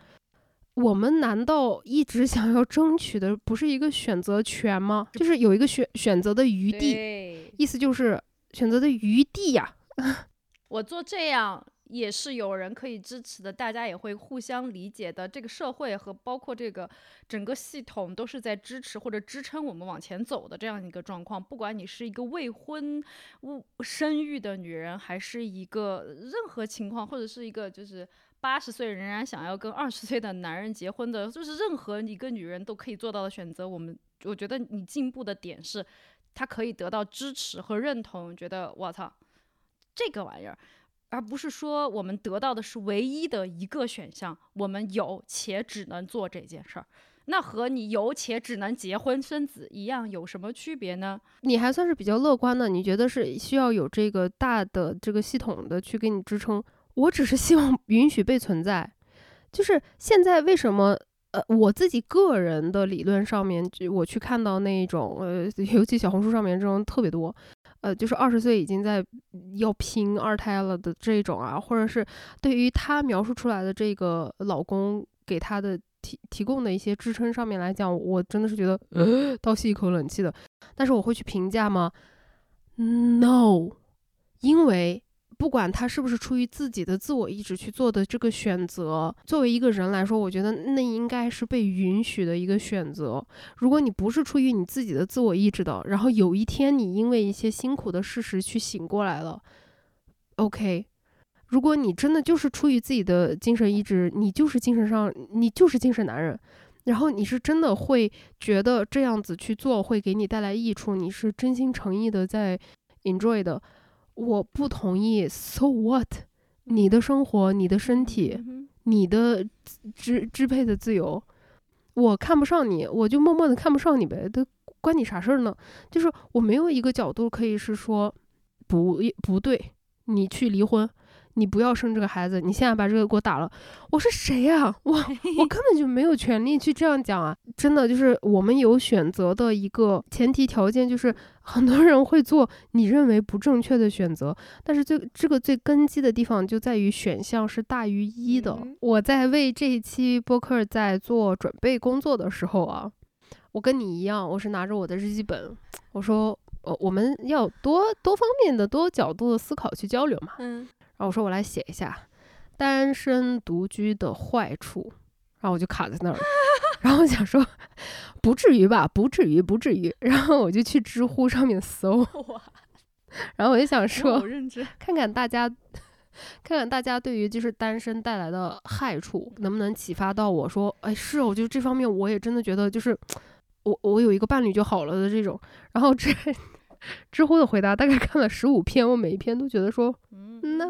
我们难道一直想要争取的不是一个选择权吗？就是有一个选选择的余地，意思就是。选择的余地呀，我做这样也是有人可以支持的，大家也会互相理解的。这个社会和包括这个整个系统都是在支持或者支撑我们往前走的这样一个状况。不管你是一个未婚生育的女人，还是一个任何情况，或者是一个就是八十岁仍然想要跟二十岁的男人结婚的，就是任何一个女人都可以做到的选择。我们我觉得你进步的点是。她可以得到支持和认同，觉得我操，这个玩意儿，而不是说我们得到的是唯一的一个选项，我们有且只能做这件事儿，那和你有且只能结婚生子一样，有什么区别呢？你还算是比较乐观的，你觉得是需要有这个大的这个系统的去给你支撑，我只是希望允许被存在，就是现在为什么？呃，我自己个人的理论上面，就我去看到那一种，呃，尤其小红书上面这种特别多，呃，就是二十岁已经在要拼二胎了的这种啊，或者是对于她描述出来的这个老公给她的提提供的一些支撑上面来讲，我真的是觉得倒吸一口冷气的。但是我会去评价吗？No，因为。不管他是不是出于自己的自我意志去做的这个选择，作为一个人来说，我觉得那应该是被允许的一个选择。如果你不是出于你自己的自我意志的，然后有一天你因为一些辛苦的事实去醒过来了，OK。如果你真的就是出于自己的精神意志，你就是精神上你就是精神男人，然后你是真的会觉得这样子去做会给你带来益处，你是真心诚意的在 enjoy 的。我不同意，so what？你的生活，你的身体，你的支支配的自由，我看不上你，我就默默的看不上你呗，都关你啥事儿呢？就是我没有一个角度可以是说不不对，你去离婚。你不要生这个孩子，你现在把这个给我打了。我是谁呀？我 我根本就没有权利去这样讲啊！真的就是我们有选择的一个前提条件，就是 很多人会做你认为不正确的选择，但是最这个最根基的地方就在于选项是大于一的。我在为这一期播客在做准备工作的时候啊，我跟你一样，我是拿着我的日记本，我说，呃，我们要多多方面的、多角度的思考去交流嘛。嗯。然后我说我来写一下单身独居的坏处，然后我就卡在那儿，然后我想说不至于吧，不至于，不至于。然后我就去知乎上面搜，然后我就想说，看看大家，看看大家对于就是单身带来的害处，能不能启发到我说，哎，是，我觉得这方面我也真的觉得就是 我我有一个伴侣就好了的这种。然后这知乎的回答大概看了十五篇，我每一篇都觉得说。No,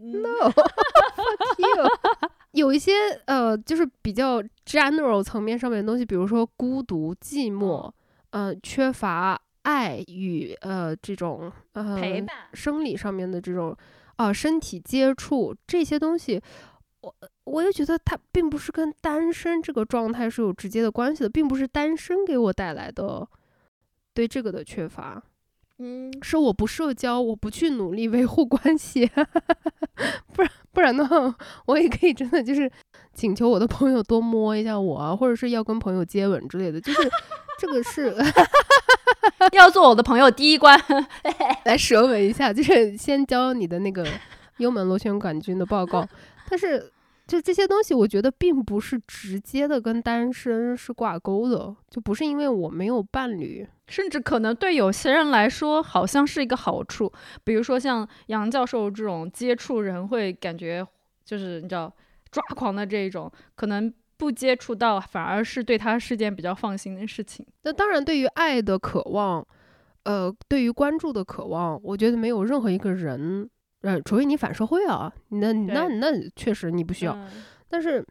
no, fuck you。有一些呃，就是比较 general 层面上面的东西，比如说孤独、寂寞，呃，缺乏爱与呃这种呃陪伴、生理上面的这种啊身体接触这些东西，我我又觉得它并不是跟单身这个状态是有直接的关系的，并不是单身给我带来的对这个的缺乏。嗯，是我不社交，我不去努力维护关系，不然不然的话，我也可以真的就是请求我的朋友多摸一下我啊，或者是要跟朋友接吻之类的，就是这个是 要做我的朋友第一关，来舌吻一下，就是先交你的那个幽门螺旋杆菌的报告。但是就这些东西，我觉得并不是直接的跟单身是挂钩的，就不是因为我没有伴侣，甚至可能对有些人来说好像是一个好处。比如说像杨教授这种接触人会感觉就是你知道抓狂的这一种，可能。不接触到，反而是对他是件比较放心的事情。那当然，对于爱的渴望，呃，对于关注的渴望，我觉得没有任何一个人，呃，除非你反社会啊，那那那确实你不需要。但是，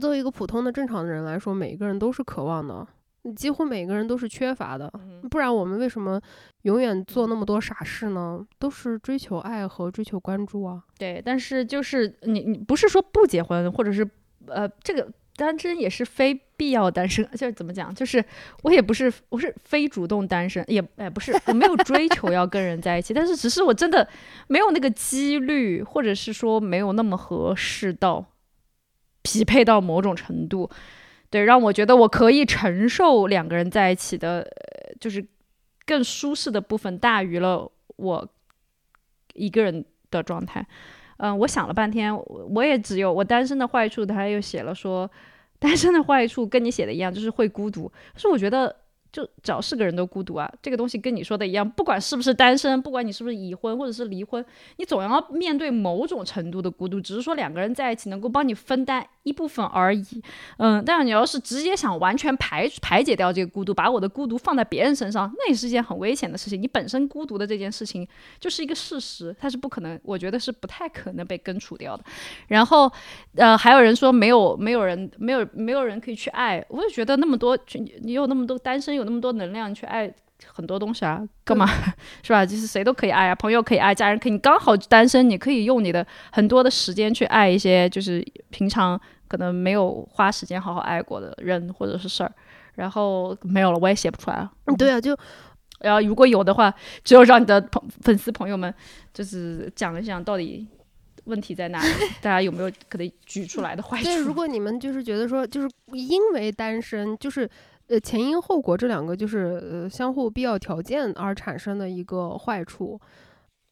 作为一个普通的正常的人来说，每一个人都是渴望的，几乎每个人都是缺乏的。不然我们为什么永远做那么多傻事呢？都是追求爱和追求关注啊。对，但是就是你你不是说不结婚，或者是呃这个。单身也是非必要单身，就是怎么讲？就是我也不是，我是非主动单身，也哎不是，我没有追求要跟人在一起，但是只是我真的没有那个几率，或者是说没有那么合适到匹配到某种程度，对，让我觉得我可以承受两个人在一起的，就是更舒适的部分大于了我一个人的状态。嗯，我想了半天，我也只有我单身的坏处，他又写了说，单身的坏处跟你写的一样，就是会孤独。可是我觉得。就只要是个人都孤独啊，这个东西跟你说的一样，不管是不是单身，不管你是不是已婚或者是离婚，你总要面对某种程度的孤独，只是说两个人在一起能够帮你分担一部分而已。嗯，但是你要是直接想完全排排解掉这个孤独，把我的孤独放在别人身上，那也是一件很危险的事情。你本身孤独的这件事情就是一个事实，它是不可能，我觉得是不太可能被根除掉的。然后，呃，还有人说没有没有人没有没有人可以去爱，我就觉得那么多你有那么多单身有。那么多能量去爱很多东西啊，干嘛 是吧？就是谁都可以爱啊，朋友可以爱，家人可以。你刚好单身，你可以用你的很多的时间去爱一些，就是平常可能没有花时间好好爱过的人或者是事儿。然后没有了，我也写不出来了。对啊，就然后如果有的话，只有让你的朋粉丝朋友们就是讲一讲到底问题在哪里，大家有没有可能举出来的坏处？对，如果你们就是觉得说，就是因为单身，就是。呃，前因后果这两个就是呃相互必要条件而产生的一个坏处，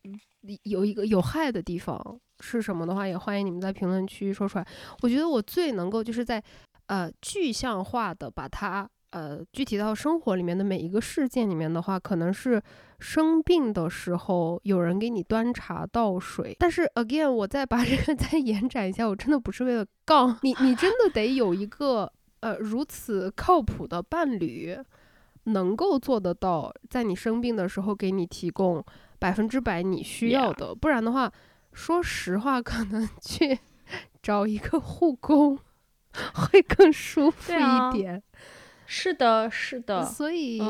嗯有一个有害的地方是什么的话，也欢迎你们在评论区说出来。我觉得我最能够就是在呃具象化的把它呃具体到生活里面的每一个事件里面的话，可能是生病的时候有人给你端茶倒水。但是 again，我再把这个 再延展一下，我真的不是为了杠你，你真的得有一个。呃，如此靠谱的伴侣，能够做得到，在你生病的时候给你提供百分之百你需要的，不然的话，说实话，可能去找一个护工 会更舒服一点。是的，是的，所以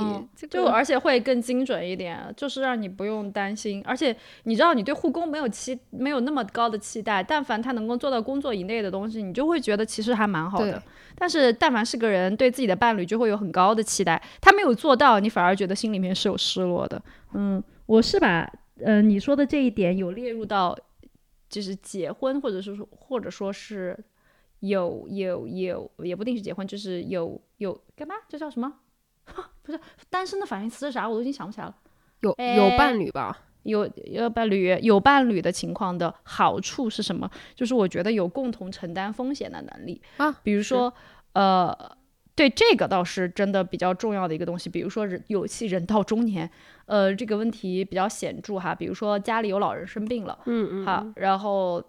就而且会更精准一点，就是让你不用担心。而且你知道，你对护工没有期没有那么高的期待，但凡他能够做到工作以内的东西，你就会觉得其实还蛮好的。但是但凡是个人对自己的伴侣就会有很高的期待，他没有做到，你反而觉得心里面是有失落的。嗯，我是把呃你说的这一点有列入到就是结婚，或者是说或者说是。有有有，也不定是结婚，就是有有干嘛？这叫什么？不是单身的反义词是啥？我都已经想不起来了。有有伴侣吧？有有伴侣，有伴侣的情况的好处是什么？就是我觉得有共同承担风险的能力啊。比如说，呃，对这个倒是真的比较重要的一个东西。比如说人有其人到中年，呃，这个问题比较显著哈。比如说家里有老人生病了，嗯嗯，好，然后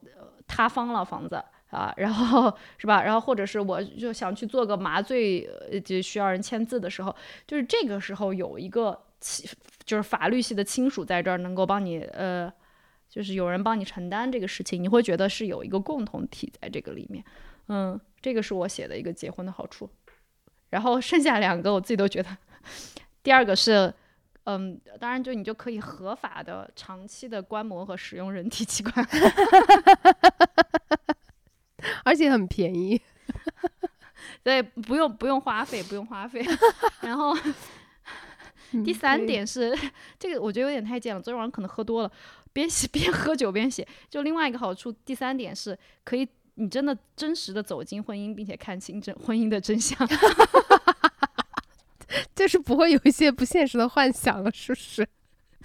塌方了房子。啊，然后是吧？然后或者是我就想去做个麻醉，就需要人签字的时候，就是这个时候有一个亲，就是法律系的亲属在这儿能够帮你，呃，就是有人帮你承担这个事情，你会觉得是有一个共同体在这个里面。嗯，这个是我写的一个结婚的好处。然后剩下两个我自己都觉得，第二个是，嗯，当然就你就可以合法的长期的观摩和使用人体器官。而且很便宜，对，不用不用花费，不用花费。然后第三点是，这个我觉得有点太贱了，昨天晚上可能喝多了，边写边喝酒边写。就另外一个好处，第三点是可以你真的真实的走进婚姻，并且看清真婚姻的真相。就是不会有一些不现实的幻想了，是不是？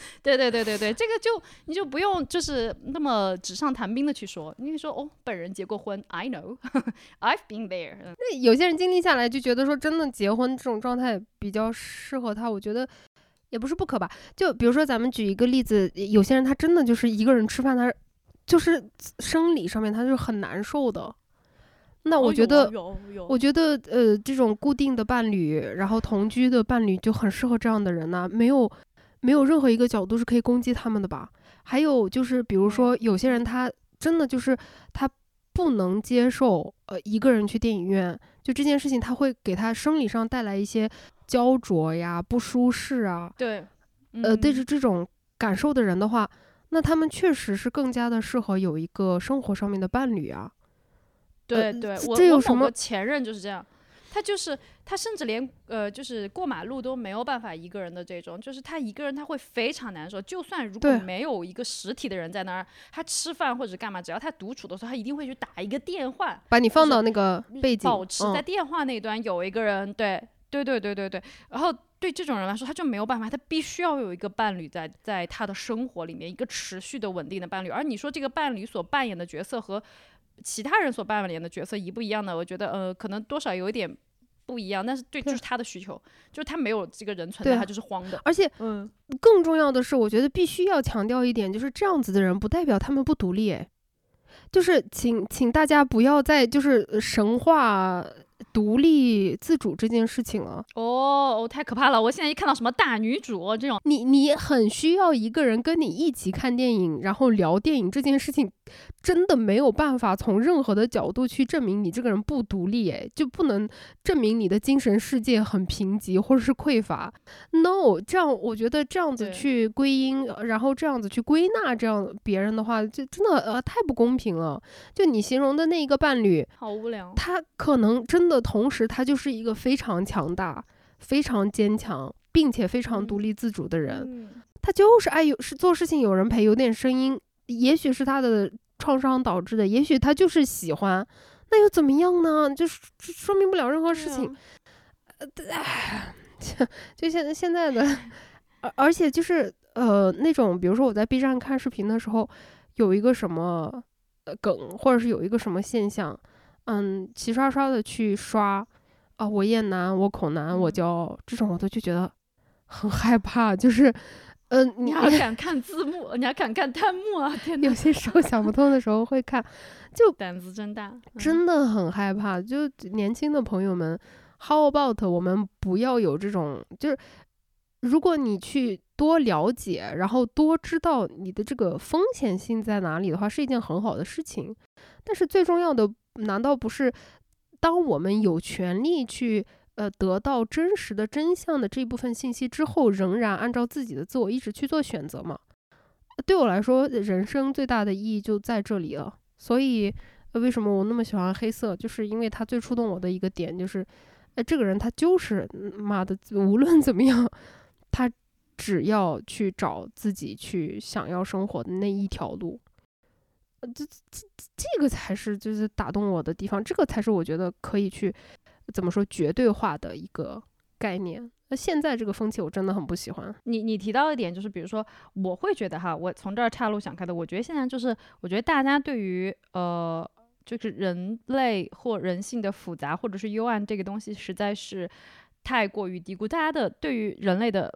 对对对对对，这个就你就不用就是那么纸上谈兵的去说，你说哦，本人结过婚，I know，I've been there。那有些人经历下来就觉得说，真的结婚这种状态比较适合他，我觉得也不是不可吧。就比如说咱们举一个例子，有些人他真的就是一个人吃饭，他就是生理上面他就是很难受的。那我觉得，我觉得呃，这种固定的伴侣，然后同居的伴侣就很适合这样的人呢，没有。没有任何一个角度是可以攻击他们的吧？还有就是，比如说有些人他真的就是他不能接受呃一个人去电影院，就这件事情他会给他生理上带来一些焦灼呀、不舒适啊。对，呃，对着这种感受的人的话，那他们确实是更加的适合有一个生活上面的伴侣啊。对对，我有什么前任就是这样。他就是他，甚至连呃，就是过马路都没有办法一个人的这种，就是他一个人他会非常难受。就算如果没有一个实体的人在那儿，他吃饭或者干嘛，只要他独处的时候，他一定会去打一个电话，把你放到那个背景，保持在电话那端有一个人。对对对对对对。然后对这种人来说，他就没有办法，他必须要有一个伴侣在在他的生活里面，一个持续的稳定的伴侣。而你说这个伴侣所扮演的角色和其他人所扮演的角色一不一样呢？我觉得呃，可能多少有一点。不一样，但是对，就是他的需求，就是他没有这个人存在，他就是慌的。而且，嗯，更重要的是，我觉得必须要强调一点，就是这样子的人不代表他们不独立，哎，就是请请大家不要再就是神话。独立自主这件事情了哦，太可怕了！我现在一看到什么大女主这种，你你很需要一个人跟你一起看电影，然后聊电影这件事情，真的没有办法从任何的角度去证明你这个人不独立，哎，就不能证明你的精神世界很贫瘠或者是匮乏。No，这样我觉得这样子去归因，然后这样子去归纳这样别人的话，就真的呃太不公平了。就你形容的那一个伴侣，好无聊，他可能真。的同时，他就是一个非常强大、非常坚强，并且非常独立自主的人。他就是爱有是做事情有人陪，有点声音。也许是他的创伤导致的，也许他就是喜欢，那又怎么样呢？就是说明不了任何事情。就现现在的，而而且就是呃那种，比如说我在 B 站看视频的时候，有一个什么梗，或者是有一个什么现象。嗯，齐刷刷的去刷，啊，我厌男，我恐男，我骄傲，这种我都就觉得很害怕。就是，嗯，你还敢看字幕？你还敢看弹幕啊？天有些时候想不通的时候会看，就胆子真大，真的很害怕。就年轻的朋友们，How about 我们不要有这种？就是如果你去多了解，然后多知道你的这个风险性在哪里的话，是一件很好的事情。但是最重要的。难道不是当我们有权利去呃得到真实的真相的这部分信息之后，仍然按照自己的自我意志去做选择吗？对我来说，人生最大的意义就在这里了。所以，为什么我那么喜欢黑色？就是因为它最触动我的一个点就是，哎，这个人他就是妈的，无论怎么样，他只要去找自己去想要生活的那一条路。呃，这这这个才是就是打动我的地方，这个才是我觉得可以去怎么说绝对化的一个概念。那现在这个风气我真的很不喜欢。你你提到一点，就是比如说，我会觉得哈，我从这儿岔路想开的，我觉得现在就是，我觉得大家对于呃，就是人类或人性的复杂或者是幽暗这个东西，实在是太过于低估。大家的对于人类的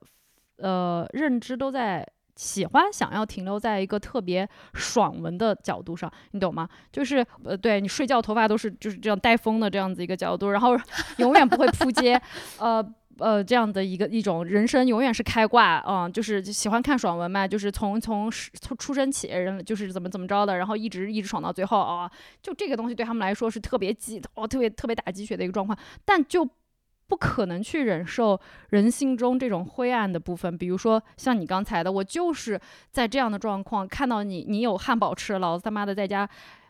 呃认知都在。喜欢想要停留在一个特别爽文的角度上，你懂吗？就是呃，对你睡觉头发都是就是这样带风的这样子一个角度，然后 永远不会扑街，呃呃，这样的一个一种人生永远是开挂，嗯，就是喜欢看爽文嘛，就是从从从出生起人就是怎么怎么着的，然后一直一直爽到最后啊，就这个东西对他们来说是特别激哦，特别特别打鸡血的一个状况，但就。不可能去忍受人性中这种灰暗的部分，比如说像你刚才的，我就是在这样的状况看到你，你有汉堡吃，老子他妈的在家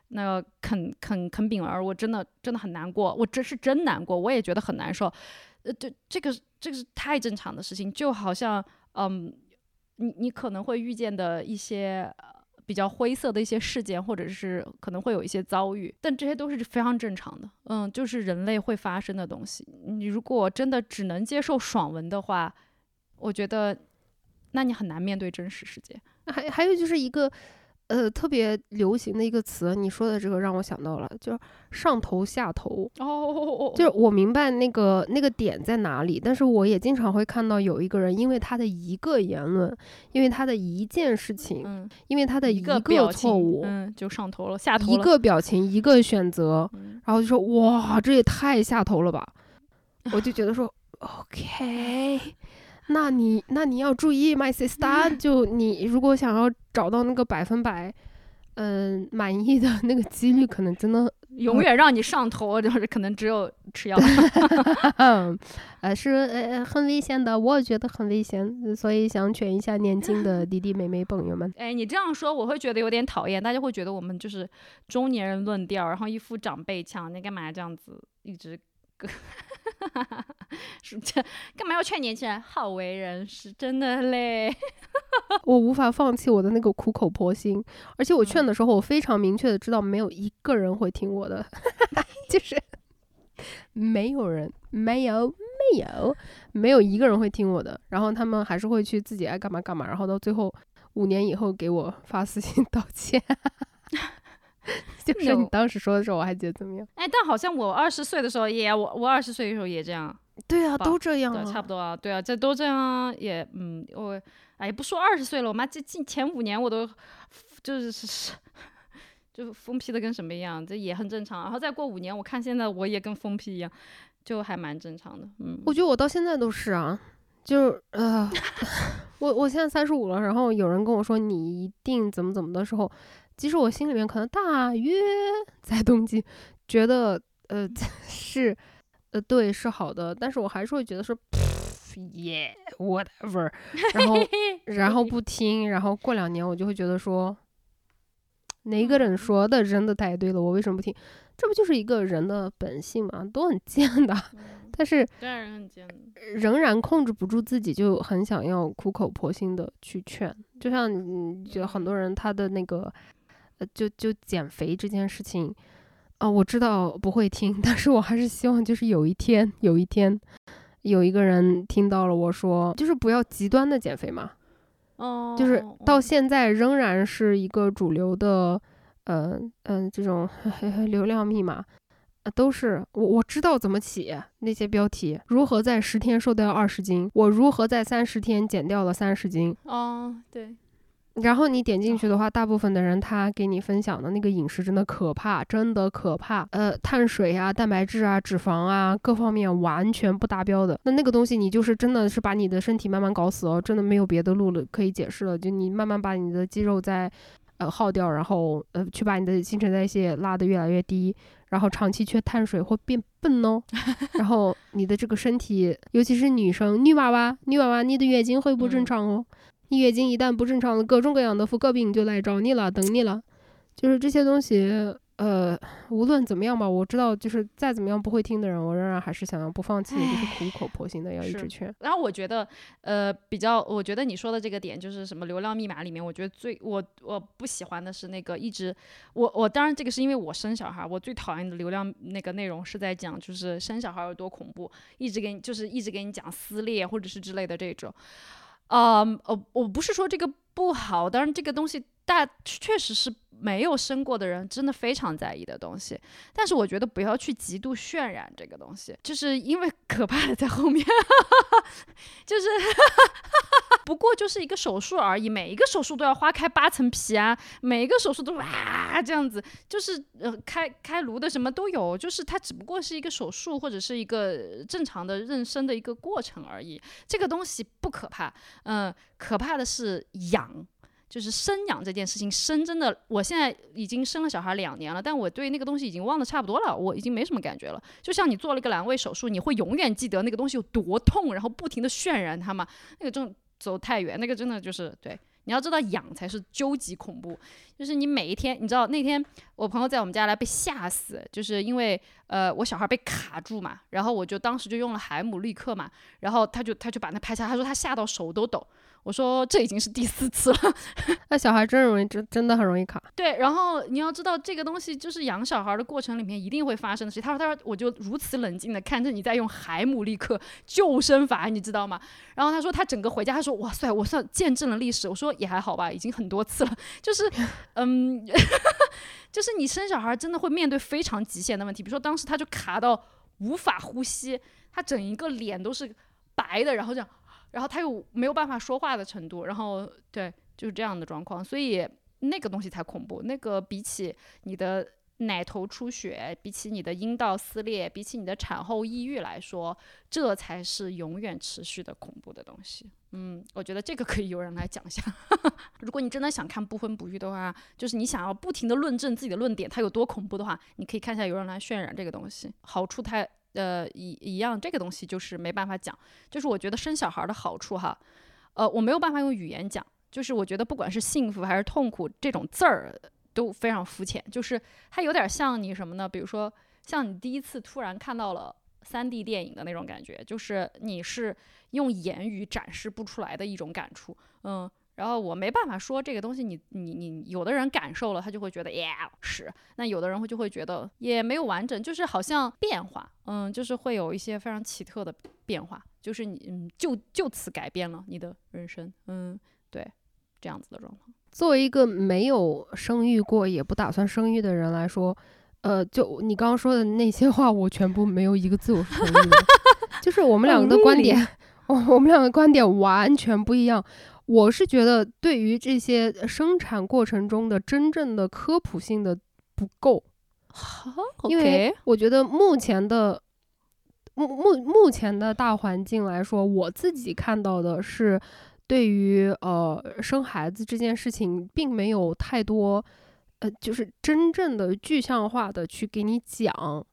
那啃啃啃饼儿，我真的真的很难过，我这是真难过，我也觉得很难受。呃，对，这个这个是太正常的事情，就好像嗯，你你可能会遇见的一些比较灰色的一些事件，或者是可能会有一些遭遇，但这些都是非常正常的，嗯，就是人类会发生的东西。你如果真的只能接受爽文的话，我觉得，那你很难面对真实世界。还还有就是一个。呃，特别流行的一个词，你说的这个让我想到了，就是上头下头。哦，就是我明白那个那个点在哪里，但是我也经常会看到有一个人，因为他的一个言论，因为他的一件事情，嗯，因为他的一个错误，嗯，就上头了，下头了。一个表情，一个选择，然后就说哇，这也太下头了吧！我就觉得说，OK。那你那你要注意，my sister，就你如果想要找到那个百分百，嗯，满意的那个几率，可能真的永远让你上头，就是可能只有吃药。呃，是呃很危险的，我觉得很危险，所以想劝一下年轻的 弟弟妹妹朋友们。哎，你这样说我会觉得有点讨厌，大家会觉得我们就是中年人论调，然后一副长辈腔，你干嘛这样子一直？是这干嘛要劝年轻人好为人师？真的嘞，我无法放弃我的那个苦口婆心，而且我劝的时候，我非常明确的知道没有一个人会听我的，就是没有人，没有，没有，没有一个人会听我的，然后他们还是会去自己爱干嘛干嘛，然后到最后五年以后给我发私信道歉。就是你当时说的时候，我还觉得怎么样？哎，但好像我二十岁的时候也，我我二十岁的时候也这样。对啊，都这样啊，差不多啊。对啊，这都这样啊。也，嗯，我哎，不说二十岁了，我妈这近前五年我都就是是 就疯批的跟什么一样，这也很正常。然后再过五年，我看现在我也跟疯批一样，就还蛮正常的。嗯，我觉得我到现在都是啊，就是呃，我我现在三十五了，然后有人跟我说你一定怎么怎么的时候。其实我心里面可能大约 在冬季，觉得呃是呃对是好的，但是我还是会觉得说，yeah whatever，然后然后不听，然后过两年我就会觉得说，哪个人说的真的太对了，我为什么不听？这不就是一个人的本性嘛，都很贱的，但是仍然控制不住自己，就很想要苦口婆心的去劝，就像就很多人他的那个。就就减肥这件事情，啊，我知道不会听，但是我还是希望就是有一天，有一天，有一个人听到了我说，就是不要极端的减肥嘛，哦，就是到现在仍然是一个主流的，嗯嗯，这种 流量密码，啊都是我我知道怎么起那些标题，如何在十天瘦掉二十斤，我如何在三十天减掉了三十斤，哦，对。然后你点进去的话，大部分的人他给你分享的那个饮食真的可怕，真的可怕。呃，碳水啊、蛋白质啊、脂肪啊，各方面完全不达标的。那那个东西你就是真的是把你的身体慢慢搞死哦，真的没有别的路了可以解释了。就你慢慢把你的肌肉在呃耗掉，然后呃去把你的新陈代谢拉得越来越低，然后长期缺碳水会变笨哦。然后你的这个身体，尤其是女生、女娃娃、女娃娃，你的月经会不正常哦。你月经一旦不正常了，各种各样的妇科病就来找你了，等你了。就是这些东西，呃，无论怎么样吧，我知道，就是再怎么样不会听的人，我仍然还是想要不放弃，就是苦口婆心的要一直劝。然后我觉得，呃，比较，我觉得你说的这个点就是什么流量密码里面，我觉得最我我不喜欢的是那个一直，我我当然这个是因为我生小孩，我最讨厌的流量那个内容是在讲就是生小孩有多恐怖，一直给你就是一直给你讲撕裂或者是之类的这种。啊，呃，我不是说这个不好，当然这个东西大确实是没有生过的人真的非常在意的东西，但是我觉得不要去极度渲染这个东西，就是因为 可怕的在后面，就是。不过就是一个手术而已，每一个手术都要花开八层皮啊，每一个手术都哇这样子，就是呃开开颅的什么都有，就是它只不过是一个手术或者是一个正常的妊娠的一个过程而已，这个东西不可怕，嗯，可怕的是养，就是生养这件事情，生真的，我现在已经生了小孩两年了，但我对那个东西已经忘得差不多了，我已经没什么感觉了，就像你做了一个阑尾手术，你会永远记得那个东西有多痛，然后不停的渲染它嘛，那个这种。走太远，那个真的就是对。你要知道，养才是究极恐怖。就是你每一天，你知道那天我朋友在我们家来被吓死，就是因为呃我小孩被卡住嘛，然后我就当时就用了海姆立克嘛，然后他就他就把那拍下，他说他吓到手都抖。我说这已经是第四次了。那小孩真容易，真真的很容易卡。对，然后你要知道这个东西就是养小孩的过程里面一定会发生的事情。他说，他说我就如此冷静的看着你在用海姆立克救生法，你知道吗？然后他说他整个回家，他说哇塞，我算见证了历史。我说也还好吧，已经很多次了。就是，嗯，就是你生小孩真的会面对非常极限的问题，比如说当时他就卡到无法呼吸，他整一个脸都是白的，然后这样。然后他又没有办法说话的程度，然后对，就是这样的状况，所以那个东西才恐怖。那个比起你的奶头出血，比起你的阴道撕裂，比起你的产后抑郁来说，这才是永远持续的恐怖的东西。嗯，我觉得这个可以有人来讲一下。如果你真的想看不婚不育的话，就是你想要不停的论证自己的论点它有多恐怖的话，你可以看一下有人来渲染这个东西，好处太。呃，一一样，这个东西就是没办法讲。就是我觉得生小孩的好处哈，呃，我没有办法用语言讲。就是我觉得不管是幸福还是痛苦，这种字儿都非常肤浅。就是它有点像你什么呢？比如说像你第一次突然看到了三 D 电影的那种感觉，就是你是用言语展示不出来的一种感触。嗯。然后我没办法说这个东西，你你你，有的人感受了，他就会觉得呀是，那有的人会就会觉得也没有完整，就是好像变化，嗯，就是会有一些非常奇特的变化，就是你嗯就就此改变了你的人生，嗯，对，这样子的状况。作为一个没有生育过也不打算生育的人来说，呃，就你刚刚说的那些话，我全部没有一个字我是同意的，就是我们两个的观点，我我们两个观点完全不一样。我是觉得，对于这些生产过程中的真正的科普性的不够，因为我觉得目前的目目目前的大环境来说，我自己看到的是，对于呃生孩子这件事情，并没有太多呃，就是真正的具象化的去给你讲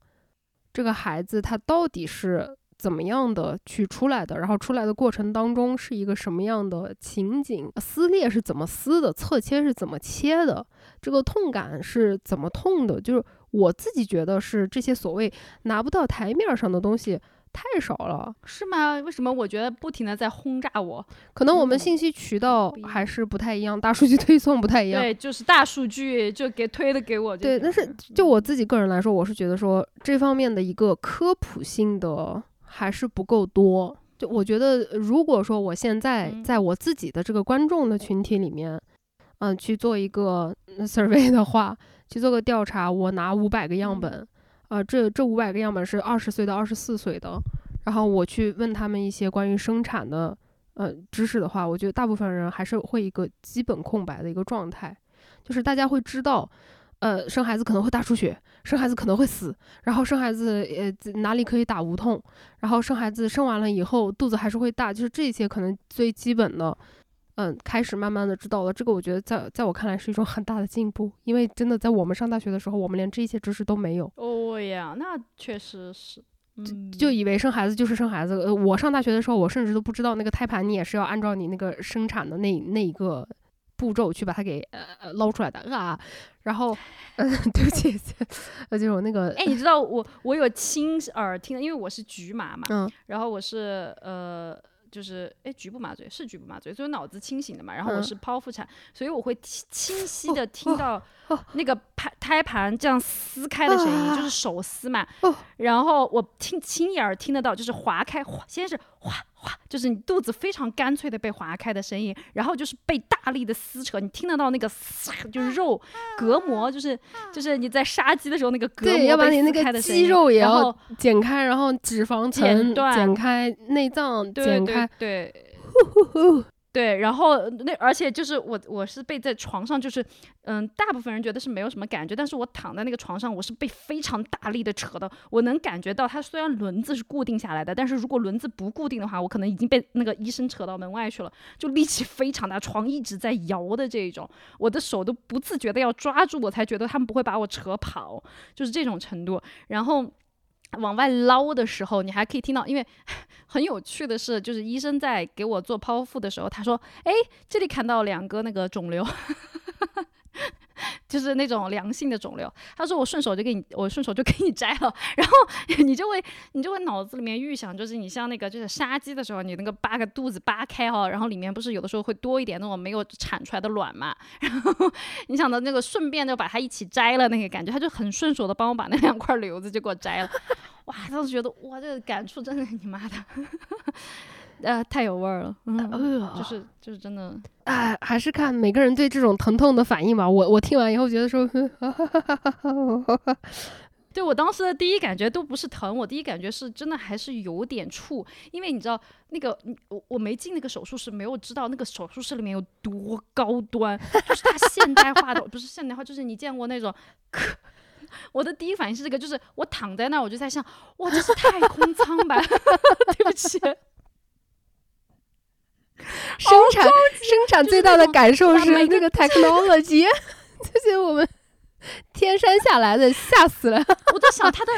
这个孩子他到底是。怎么样的去出来的？然后出来的过程当中是一个什么样的情景？撕裂是怎么撕的？侧切是怎么切的？这个痛感是怎么痛的？就是我自己觉得是这些所谓拿不到台面上的东西太少了，是吗？为什么我觉得不停的在轰炸我？可能我们信息渠道还是不太一样，大数据 推送不太一样。对，就是大数据就给推的给我。对，但是就我自己个人来说，我是觉得说这方面的一个科普性的。还是不够多。就我觉得，如果说我现在在我自己的这个观众的群体里面，嗯，去做一个 survey 的话，去做个调查，我拿五百个样本，啊，这这五百个样本是二十岁到二十四岁的，然后我去问他们一些关于生产的呃知识的话，我觉得大部分人还是会一个基本空白的一个状态，就是大家会知道。呃，生孩子可能会大出血，生孩子可能会死，然后生孩子呃哪里可以打无痛，然后生孩子生完了以后肚子还是会大，就是这些可能最基本的，嗯，开始慢慢的知道了。这个我觉得在在我看来是一种很大的进步，因为真的在我们上大学的时候，我们连这些知识都没有。哦呀，那确实是，就就以为生孩子就是生孩子。呃，我上大学的时候，我甚至都不知道那个胎盘你也是要按照你那个生产的那那一个。步骤去把它给呃捞出来的啊，然后嗯，对不起，呃，就是我那个，哎，你知道我我有亲耳听的，因为我是局麻嘛，嗯，然后我是呃。就是哎，局部麻醉是局部麻醉，所以脑子清醒的嘛。然后我是剖腹产，所以我会清晰的听到那个胎胎盘这样撕开的声音，就是手撕嘛。然后我听亲耳听得到，就是划开，划先是划划，就是你肚子非常干脆的被划开的声音，然后就是被大力的撕扯，你听得到那个就是肉隔膜，就是就是你在杀鸡的时候那个隔膜被撕开的声音，肌肉也要剪开，然后脂肪层剪开，内脏剪开。对，对，对然后那而且就是我我是被在床上，就是嗯，大部分人觉得是没有什么感觉，但是我躺在那个床上，我是被非常大力的扯的，我能感觉到它虽然轮子是固定下来的，但是如果轮子不固定的话，我可能已经被那个医生扯到门外去了，就力气非常大，床一直在摇的这种，我的手都不自觉的要抓住，我才觉得他们不会把我扯跑，就是这种程度，然后。往外捞的时候，你还可以听到，因为 很有趣的是，就是医生在给我做剖腹的时候，他说：“哎，这里看到两个那个肿瘤。” 就是那种良性的肿瘤。他说我顺手就给你，我顺手就给你摘了，然后 你就会你就会脑子里面预想，就是你像那个就是杀鸡的时候，你那个扒个肚子扒开哈，然后里面不是有的时候会多一点那种没有产出来的卵嘛，然后 你想到那个顺便就把它一起摘了那个感觉，他就很顺手的帮我把那两块瘤子就给我摘了，哇，当时觉得哇这个感触真的你妈的。呃，太有味儿了，嗯，就是就是真的，哎，还是看每个人对这种疼痛的反应吧。我我听完以后觉得说，对我当时的第一感觉都不是疼，我第一感觉是真的还是有点怵，因为你知道那个我我没进那个手术室，没有知道那个手术室里面有多高端，就是它现代化的，不是现代化，就是你见过那种。我的第一反应是这个，就是我躺在那儿，我就在想，哇，这是太空舱吧？对不起。生产生产最大的感受是那个 technology，就是我们天山下来的，吓死了。我在想他的。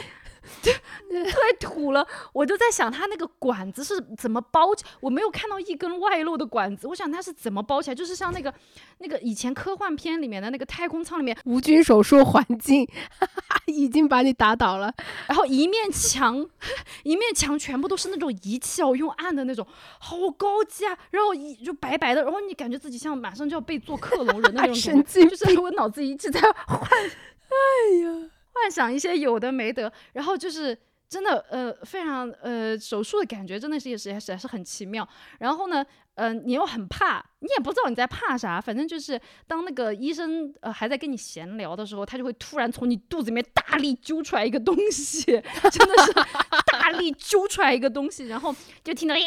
太土了，我就在想他那个管子是怎么包起，我没有看到一根外露的管子，我想他是怎么包起来，就是像那个那个以前科幻片里面的那个太空舱里面无菌手术环境，已经把你打倒了，然后一面墙 一面墙全部都是那种仪器哦，用暗的那种，好高级啊，然后一就白白的，然后你感觉自己像马上就要被做克隆人的那种神经，就是我脑子一直在换，哎呀。幻想一些有的没的，然后就是真的呃非常呃手术的感觉，真的是也是还是很奇妙。然后呢，嗯，你又很怕，你也不知道你在怕啥，反正就是当那个医生呃还在跟你闲聊的时候，他就会突然从你肚子里面大力揪出来一个东西，真的是大力揪出来一个东西，然后就听到耶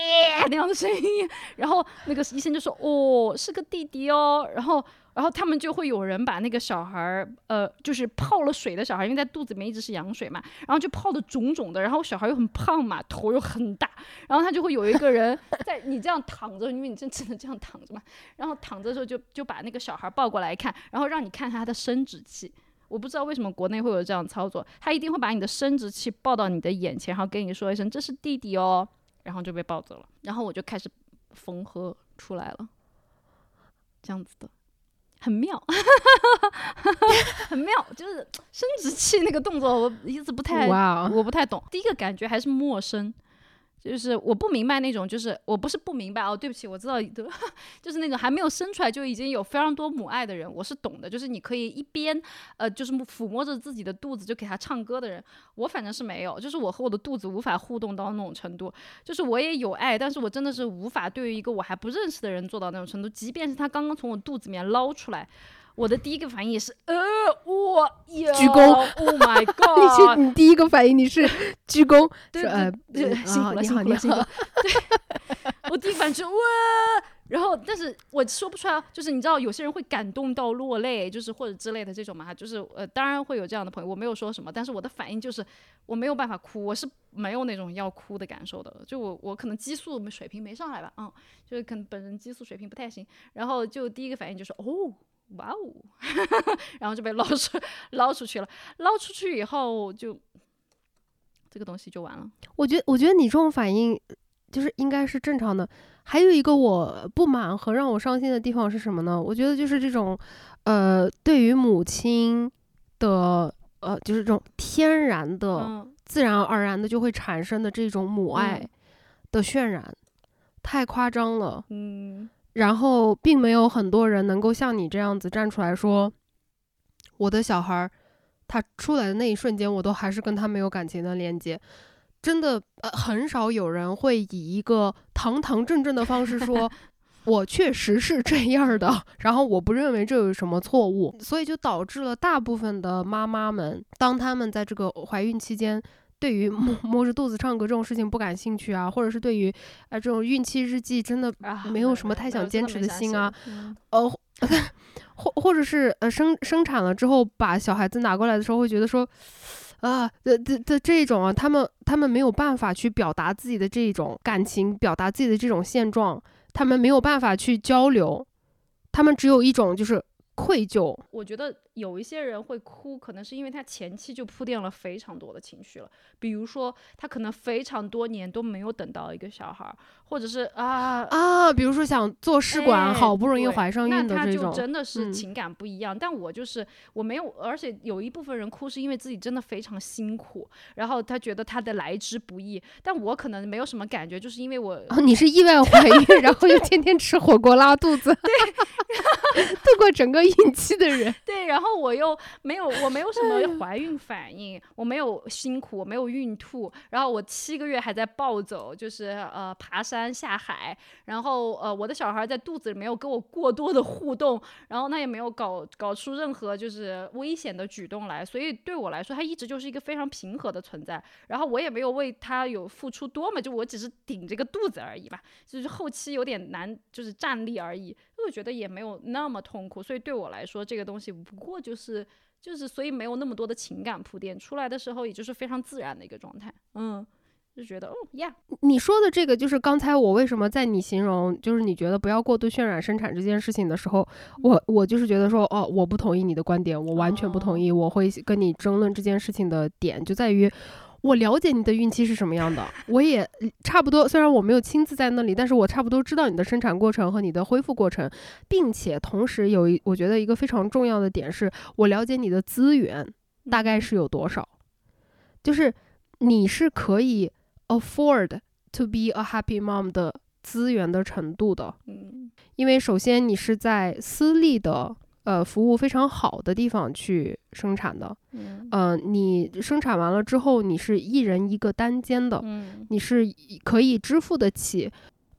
那样的声音，然后那个医生就说哦是个弟弟哦，然后。然后他们就会有人把那个小孩儿，呃，就是泡了水的小孩，因为在肚子里面一直是羊水嘛，然后就泡的肿肿的，然后小孩又很胖嘛，头又很大，然后他就会有一个人在你这样躺着，因为你真只能这样躺着嘛，然后躺着的时候就就把那个小孩抱过来看，然后让你看他的生殖器，我不知道为什么国内会有这样操作，他一定会把你的生殖器抱到你的眼前，然后跟你说一声这是弟弟哦，然后就被抱走了，然后我就开始缝合出来了，这样子的。很妙，很妙，就是生殖器那个动作，我一直不太，我不太懂。第一个感觉还是陌生。就是我不明白那种，就是我不是不明白哦，对不起，我知道，就是那种还没有生出来就已经有非常多母爱的人，我是懂的。就是你可以一边呃，就是抚摸着自己的肚子就给他唱歌的人，我反正是没有，就是我和我的肚子无法互动到那种程度。就是我也有爱，但是我真的是无法对于一个我还不认识的人做到那种程度，即便是他刚刚从我肚子里面捞出来。我的第一个反应也是，呃，我鞠躬，Oh my God！你你第一个反应你是鞠躬，对，呃，辛苦了，辛苦了，辛苦了。对，我第一反应是哇，然后，但是我说不出来，就是你知道，有些人会感动到落泪，就是或者之类的这种嘛，就是呃，当然会有这样的朋友，我没有说什么，但是我的反应就是我没有办法哭，我是没有那种要哭的感受的，就我我可能激素水平没上来吧，嗯，就是可能本人激素水平不太行，然后就第一个反应就是哦。哇哦，然后就被捞出 捞出去了，捞出去以后就这个东西就完了。我觉得，我觉得你这种反应就是应该是正常的。还有一个我不满和让我伤心的地方是什么呢？我觉得就是这种呃，对于母亲的呃，就是这种天然的、自然而然的就会产生的这种母爱的渲染，太夸张了。嗯。然后，并没有很多人能够像你这样子站出来说，我的小孩儿，他出来的那一瞬间，我都还是跟他没有感情的连接。真的，呃，很少有人会以一个堂堂正正的方式说，我确实是这样的。然后，我不认为这有什么错误，所以就导致了大部分的妈妈们，当他们在这个怀孕期间。对于摸摸着肚子唱歌这种事情不感兴趣啊，或者是对于啊这种孕期日记真的没有什么太想坚持的心啊，呃，或或者是呃生生产了之后把小孩子拿过来的时候会觉得说啊的的的这种啊，他们他们没有办法去表达自己的这种感情，表达自己的这种现状，他们没有办法去交流，他们只有一种就是愧疚。我觉得有一些人会哭，可能是因为他前期就铺垫了非常多的情绪了，比如说他可能非常多年都没有等到一个小孩儿，或者是啊啊，比如说想做试管，哎好不容易怀上孕那他的这种，就真的是嗯情感不一样。但我就是我没有，而且有一部分人哭是因为自己真的非常辛苦，然后他觉得他的来之不易。但我可能没有什么感觉，就是因为我哦，你是意外怀孕，然后又天天吃火锅拉肚子，度过整个孕期的人。对，然后我又没有，我没有什么 怀孕反应，我没有辛苦，我没有孕吐，然后我七个月还在暴走，就是呃爬山下海，然后呃我的小孩在肚子里没有跟我过多的互动，然后他也没有搞搞出任何就是危险的举动来，所以对我来说，他一直就是一个非常平和的存在，然后我也没有为他有付出多么，就我只是顶这个肚子而已吧，就是后期有点难，就是站立而已。我觉得也没有那么痛苦，所以对我来说，这个东西不过就是就是，所以没有那么多的情感铺垫，出来的时候也就是非常自然的一个状态，嗯，就觉得哦呀，你说的这个就是刚才我为什么在你形容就是你觉得不要过度渲染生产这件事情的时候，我我就是觉得说哦，我不同意你的观点，我完全不同意，我会跟你争论这件事情的点就在于。我了解你的孕期是什么样的，我也差不多。虽然我没有亲自在那里，但是我差不多知道你的生产过程和你的恢复过程，并且同时有一，我觉得一个非常重要的点是，我了解你的资源大概是有多少，就是你是可以 afford to be a happy mom 的资源的程度的。嗯因为首先你是在私立的呃服务非常好的地方去生产的，嗯呃、你生产完了之后，你是一人一个单间的，嗯你是以可以支付得起。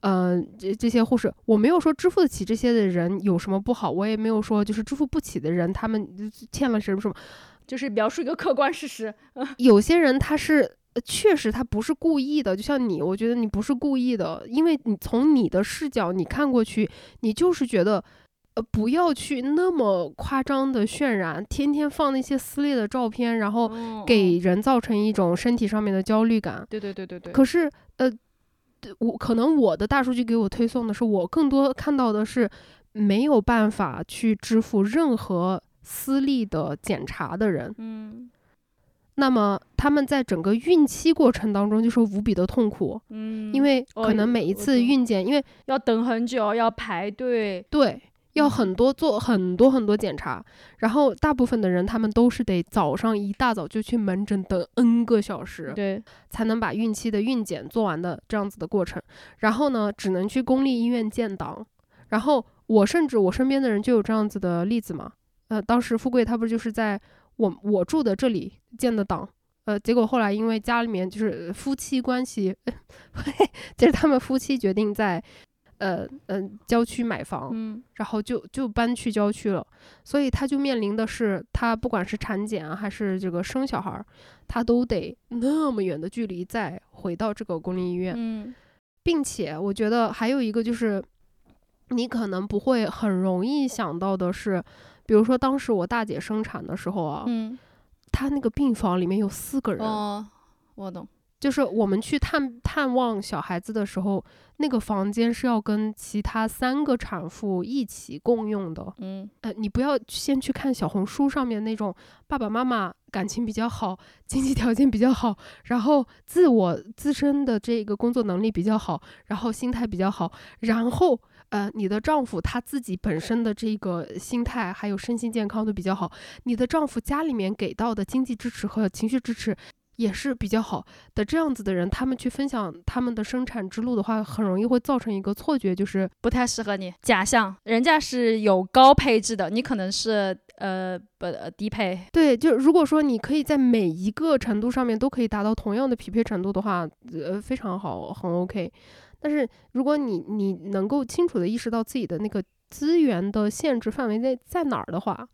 嗯、这这些护士，我没有说支付得起这些的人有什么不好，我也没有说就是支付不起的人他们欠了什么什么。就是描述一个客观事实，有些人他是呃确实他不是故意的，就像你，我觉得你不是故意的，因为你从你的视角你看过去，你就是觉得。呃，不要去那么夸张的渲染，天天放那些撕裂的照片，然后嗯给嗯人造成一种身体上面的焦虑感。对对对对对，可是，呃，对我可能我的大数据给我推送的是，我更多看到的是没有办法去支付任何私立的检查的人。嗯那么他们在整个孕期过程当中就是无比的痛苦，嗯，因为哦可能每一次孕检，因为要等很久，要排队，对要嗯很多做很多很多检查，然后大部分的人他们都是得早上一大早就去门诊等 n 个小时，对，才能把孕期的孕检做完的这样子的过程。然后呢，只能去公立医院建档。然后我甚至我身边的人就有这样子的例子嘛。呃，当时富贵他不就是在我我住的这里建的档，呃，结果后来因为家里面就是夫妻关系，就是他们夫妻决定在呃嗯、呃、郊区买房，嗯。然后就就搬去郊区了，所以他就面临的是，他不管是产检啊，还是这个生小孩儿，他都得那么远的距离再回到这个公立医院，嗯。并且我觉得还有一个就是，你可能不会很容易想到的是，比如说当时我大姐生产的时候啊，嗯，她那个病房里面有四个人，哦，我懂，就是我们去探探望小孩子的时候，那个房间是要跟其他三个产妇一起共用的。嗯呃，你不要先去看小红书上面那种爸爸妈妈感情比较好，经济条件比较好，然后自我自身的这个工作能力比较好，然后心态比较好，然后呃，你的丈夫他自己本身的这个心态还有身心健康都比较好，你的丈夫家里面给到的经济支持和情绪支持。也是比较好的这样子的人，他们去分享他们的生产之路的话，很容易会造成一个错觉，就是不太适合你。假象，人家是有高配置的，你可能是呃不呃低配。对，就如果说你可以在每一个程度上面都可以达到同样的匹配程度的话，呃，非常好，很 OK。但是如果你你能够清楚的意识到自己的那个资源的限制范围在在哪儿的话，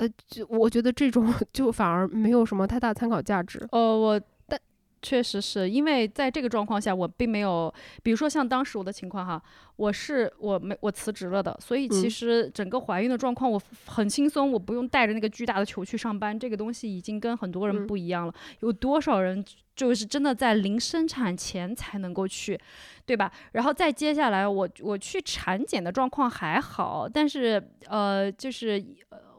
呃，就我觉得这种 就反而没有什么太大参考价值。哦，我但确实是因为在这个状况下，我并没有，比如说像当时我的情况哈，我是我没我辞职了的，所以其嗯实整个怀孕的状况我很轻松，我不用带着那个巨大的球去上班，这个东西已经跟很多人嗯不一样了。有多少人就是真的在临生产前才能够去，对吧？然后再接下来我我去产检的状况还好，但是呃就是。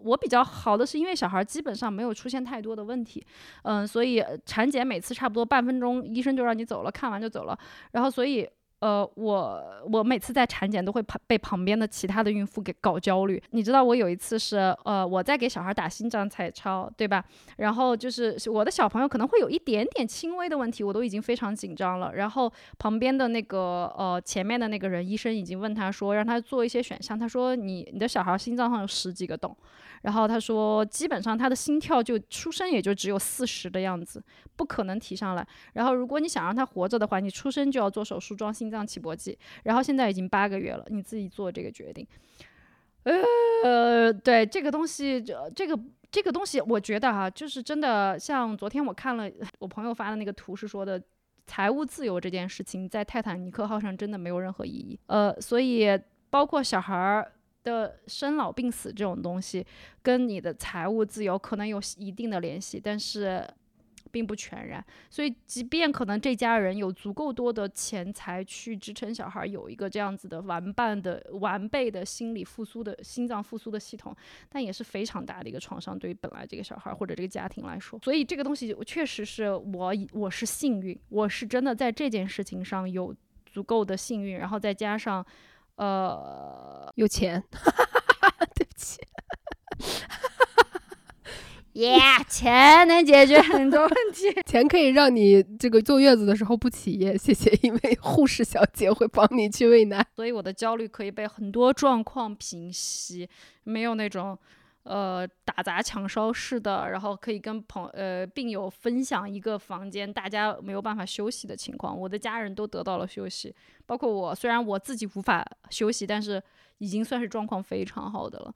我比较好的是因为小孩基本上没有出现太多的问题，嗯，所以产检每次差不多半分钟，医生就让你走了，看完就走了。然后所以呃，我我每次在产检都会旁被旁边的其他的孕妇给搞焦虑。你知道我有一次是呃我在给小孩打心脏彩超，对吧？然后就是我的小朋友可能会有一点点轻微的问题，我都已经非常紧张了。然后旁边的那个呃前面的那个人，医生已经问他说让他做一些选项，他说你你的小孩心脏上有十几个洞。然后他说，基本上他的心跳就出生也就只有四十的样子，不可能提上来。然后如果你想让他活着的话，你出生就要做手术装心脏起搏器。然后现在已经八个月了，你自己做这个决定。呃，对这个东西，这这个这个东西，我觉得哈、就是真的，像昨天我看了 我朋友发的那个图，是说的。财务自由这件事情在泰坦尼克号上真的没有任何意义，呃，所以包括小孩儿的生老病死这种东西，跟你的财务自由可能有一定的联系，但是并不全然。所以，即便可能这家人有足够多的钱财去支撑小孩有一个这样子的完伴的、完备的心理复苏的心脏复苏的系统，但也是非常大的一个创伤，对于本来这个小孩或者这个家庭来说。所以，这个东西确实是我我是幸运，我是真的在这件事情上有足够的幸运，然后再加上。呃，有钱，对不起，耶、钱能解决很多问题。钱可以让你这个坐月子的时候不起夜，谢谢，因为护士小姐会帮你去喂奶。所以我的焦虑可以被很多状况平息，没有那种呃打砸抢烧式的，然后可以跟朋呃病友分享一个房间，大家没有办法休息的情况。我的家人都得到了休息，包括我，虽然我自己无法休息，但是已经算是状况非常好的了。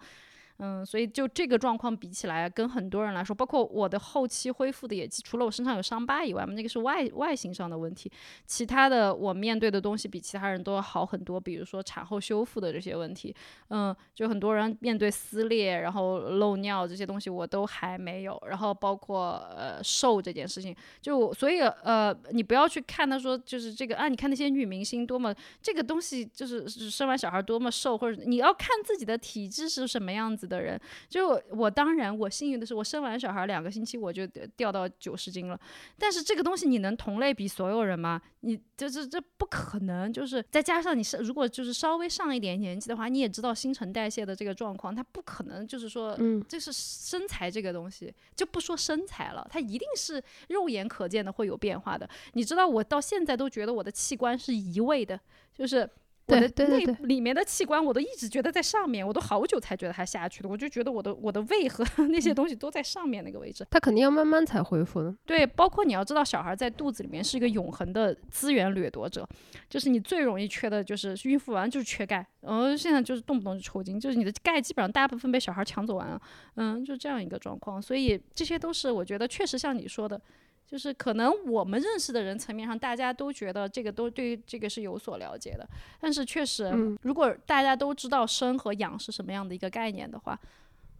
嗯，所以就这个状况比起来，跟很多人来说，包括我的后期恢复的也除了我身上有伤疤以外嘛，那个是外外形上的问题，其他的我面对的东西比其他人都要好很多，比如说产后修复的这些问题，嗯，就很多人面对撕裂，然后漏尿这些东西我都还没有，然后包括呃瘦这件事情，就所以呃你不要去看他说就是这个啊，你看那些女明星多么这个东西就是生完小孩多么瘦，或者你要看自己的体质是什么样子的人，就我我当然我幸运的是我生完小孩两个星期我就掉到九十斤了，但是这个东西你能同类比所有人吗？你这这这不可能，就是再加上你是如果就是稍微上一点年纪的话，你也知道新陈代谢的这个状况，它不可能就是说，嗯，就是身材这个东西，就不说身材了，它一定是肉眼可见的会有变化的。你知道，我到现在都觉得我的器官是移位的，就是。我的内对对对对里面的器官，我都一直觉得在上面，我都好久才觉得它下去的。我就觉得我的我的胃和 那些东西都在上面那个位置。它肯定要慢慢才恢复的。对，包括你要知道，小孩在肚子里面是一个永恒的资源掠夺者，就是你最容易缺的就是孕妇完就是缺钙，然后现在就是动不动就抽筋，就是你的钙基本上大部分被小孩抢走完了，嗯，就这样一个状况。所以这些都是我觉得确实像你说的。就是可能我们认识的人层面上，大家都觉得这个都对于这个是有所了解的，但是确实，嗯。如果大家都知道生和养是什么样的一个概念的话，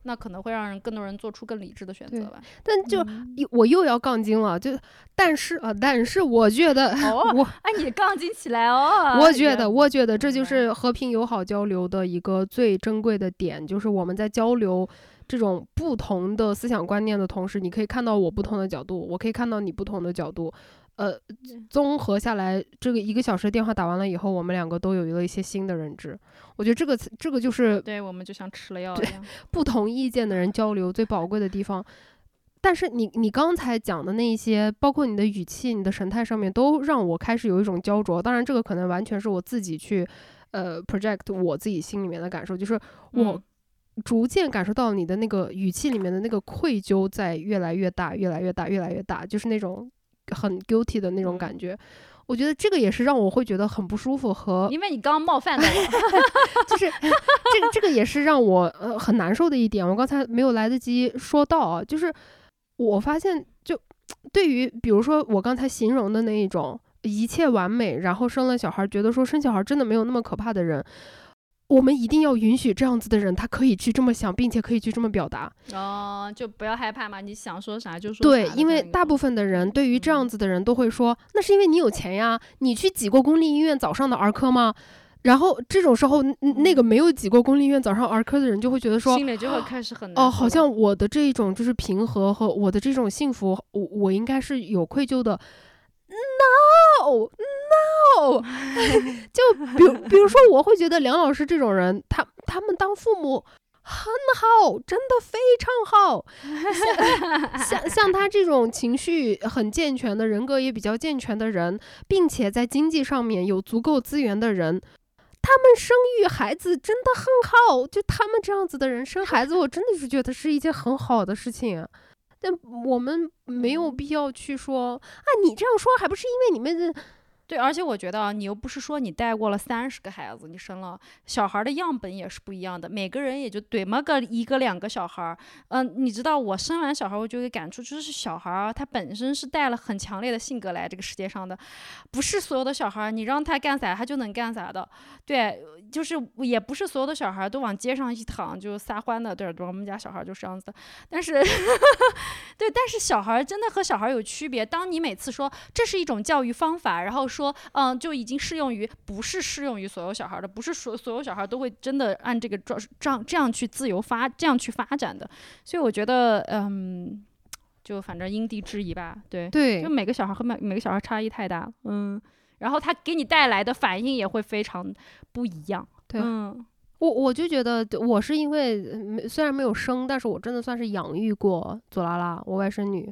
那可能会让人更多人做出更理智的选择吧。但就嗯我又要杠精了，就但是啊，但是我觉得哦我哎，你杠精起来哦！我觉得，我觉得这就是和平友好交流的一个最珍贵的点，就是我们在交流这种不同的思想观念的同时，你可以看到我不同的角度，我可以看到你不同的角度。呃，综合下来，这个一个小时电话打完了以后，我们两个都有了一些新的认知。我觉得这个这个就是对我们就像吃了药一样。不同意见的人交流最宝贵的地方。但是你你刚才讲的那一些，包括你的语气、你的神态上面，都让我开始有一种焦灼。当然，这个可能完全是我自己去呃 project 我自己心里面的感受，就是我嗯逐渐感受到你的那个语气里面的那个愧疚在越来越大、越来越大、越来越大，就是那种很 guilty 的那种嗯感觉。我觉得这个也是让我会觉得很不舒服和因为你刚刚冒犯到我，就是这个这个也是让我呃很难受的一点。我刚才没有来得及说到啊，就是我发现就对于比如说我刚才形容的那一种一切完美，然后生了小孩，觉得说生小孩真的没有那么可怕的人。我们一定要允许这样子的人，他可以去这么想，并且可以去这么表达。哦，就不要害怕嘛，你想说啥就说。对，因为大部分的人对于这样子的人都会说，那是因为你有钱呀，你去挤过公立医院早上的儿科吗？然后这种时候，那个没有挤过公立医院早上儿科的人就会觉得说，心里就会开始很哦，好像我的这一种就是平和和我的这种幸福，我我应该是有愧疚的。No。就比比如说，我会觉得梁老师这种人，他他们当父母很好，真的非常好。像像他这种情绪很健全的人格也比较健全的人，并且在经济上面有足够资源的人，他们生育孩子真的很好。就他们这样子的人生孩子，我真的是觉得是一件很好的事情。但我们没有必要去说啊，你这样说还不是因为你们。对，而且我觉得啊，你又不是说你带过了三十个孩子，你生了小孩的样本也是不一样的，每个人也就怼么个一个两个小孩儿。嗯，你知道我生完小孩，我就有感触，就是小孩儿他本身是带了很强烈的性格来这个世界上的，不是所有的小孩儿你让他干啥他就能干啥的。对，就是也不是所有的小孩儿都往街上一躺就撒欢的。对，我们家小孩就是这样子的。但是，对，但是小孩真的和小孩有区别。当你每次说这是一种教育方法，然后。说，嗯，就已经适用于，不是适用于所有小孩的，不是所所有小孩都会真的按这个状这样这样去自由发，这样去发展的。所以我觉得，嗯，就反正因地制宜吧，对对，就每个小孩和每每个小孩差异太大，嗯，然后他给你带来的反应也会非常不一样，对，嗯，我我就觉得我是因为虽然没有生，但是我真的算是养育过左拉拉，我外甥女。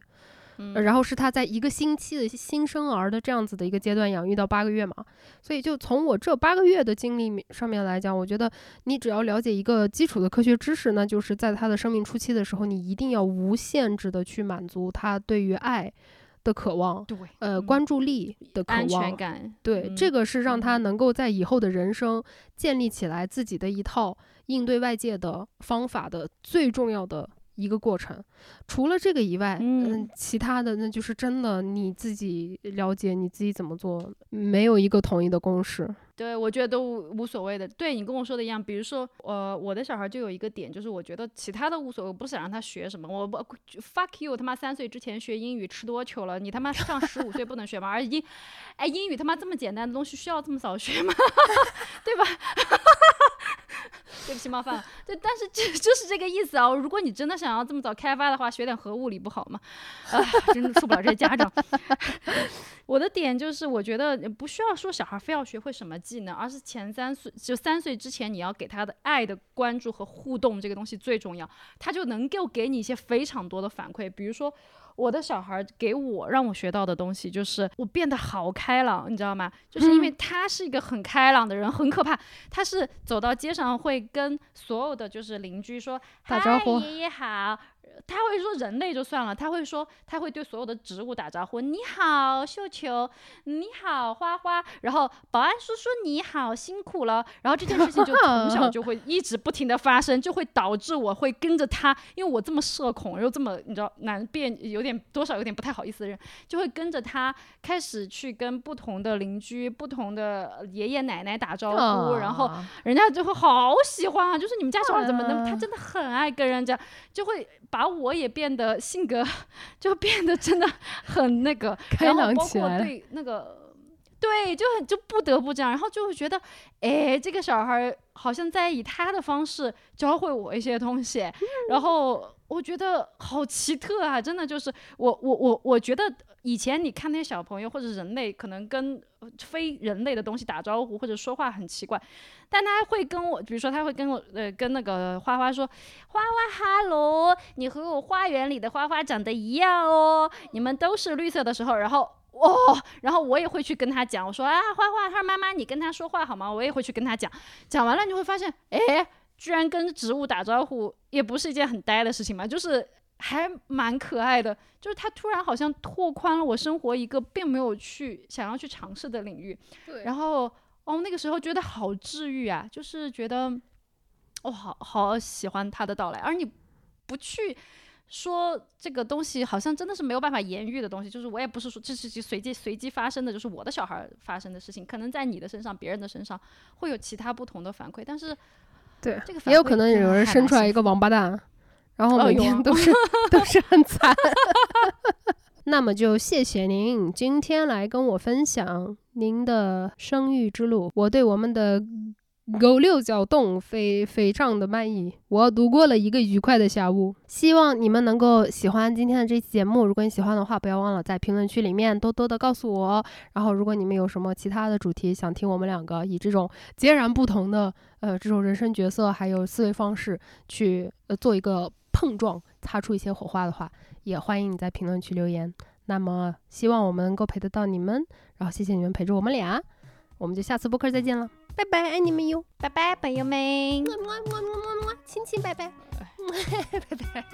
然后是他在一个星期的新生儿的这样子的一个阶段养育到八个月嘛，所以就从我这八个月的经历上面来讲，我觉得你只要了解一个基础的科学知识，那就是在他的生命初期的时候，你一定要无限制的去满足他对于爱的渴望，对，呃，关注力的渴望，安全感，对，这个是让他能够在以后的人生建立起来自己的一套应对外界的方法的最重要的。一个过程，除了这个以外，嗯，其他的那就是真的你自己了解你自己怎么做，没有一个统一的公式。对，我觉得都无所谓的。对你跟我说的一样，比如说，呃，我的小孩就有一个点，就是我觉得其他的无所谓，我不想让他学什么，我不 fuck you，他妈三岁之前学英语吃多久了？你他妈上十五岁不能学吗？而英，哎，英语他妈这么简单的东西需要这么早学吗？对吧？对不起，冒犯了。对，但是就就是这个意思啊。如果你真的想要这么早开发的话，学点核物理不好吗？啊，真的受不了这些家长。我的点就是，我觉得不需要说小孩非要学会什么技能，而是前三岁就三岁之前，你要给他的爱的关注和互动这个东西最重要，他就能够给你一些非常多的反馈，比如说。我的小孩给我让我学到的东西就是我变得好开朗，你知道吗？就是因为他是一个很开朗的人，很可怕。他是走到街上会跟所有的就是邻居说打招呼，爷爷好。他会说人类就算了，他会说他会对所有的植物打招呼，你好绣球，你好花花，然后保安叔叔你好辛苦了，然后这件事情就从小就会一直不停的发生，就会导致我会跟着他，因为我这么社恐又这么你知道难辨有点多少有点不太好意思的人，就会跟着他开始去跟不同的邻居、不同的爷爷奶奶打招呼，然后人家就会好喜欢啊，就是你们家小孩怎么能，他真的很爱跟人家，就会把。我也变得性格 就变得真的很那个，开朗包括对那个，对，就很就不得不这样，然后就会觉得，哎，这个小孩好像在以他的方式教会我一些东西，然后我觉得好奇特啊！真的就是我我我我觉得以前你看那些小朋友或者人类可能跟。非人类的东西打招呼或者说话很奇怪，但他会跟我，比如说他会跟我，呃，跟那个花花说，花花哈喽，你和我花园里的花花长得一样哦，你们都是绿色的时候，然后哦，然后我也会去跟他讲，我说啊，花花，他说妈妈，你跟他说话好吗？我也会去跟他讲，讲完了你会发现，哎，居然跟植物打招呼也不是一件很呆的事情嘛，就是。还蛮可爱的，就是他突然好像拓宽了我生活一个并没有去想要去尝试的领域。对。然后哦，那个时候觉得好治愈啊，就是觉得，哦，好好喜欢他的到来。而你不去说这个东西好像真的是没有办法言喻的东西，就是我也不是说这是随机随机发生的，就是我的小孩发生的事情，可能在你的身上、别人的身上会有其他不同的反馈，但是对这个也有可能有人生出来一个王八蛋，然后每天都是、都是很惨。那么就谢谢您今天来跟我分享您的生育之路，我对我们的狗六角洞非非常的满意，我度过了一个愉快的下午。希望你们能够喜欢今天的这期节目，如果你喜欢的话，不要忘了在评论区里面多多的告诉我。然后，如果你们有什么其他的主题想听我们两个以这种截然不同的呃这种人生角色还有思维方式去呃做一个碰撞，擦出一些火花的话。也欢迎你在评论区留言。那么，希望我们能够陪得到你们，然后谢谢你们陪着我们俩，我们就下次播客再见了，拜拜，爱你们哟，拜拜，朋友们，么么么么么么，亲亲，拜拜，拜拜。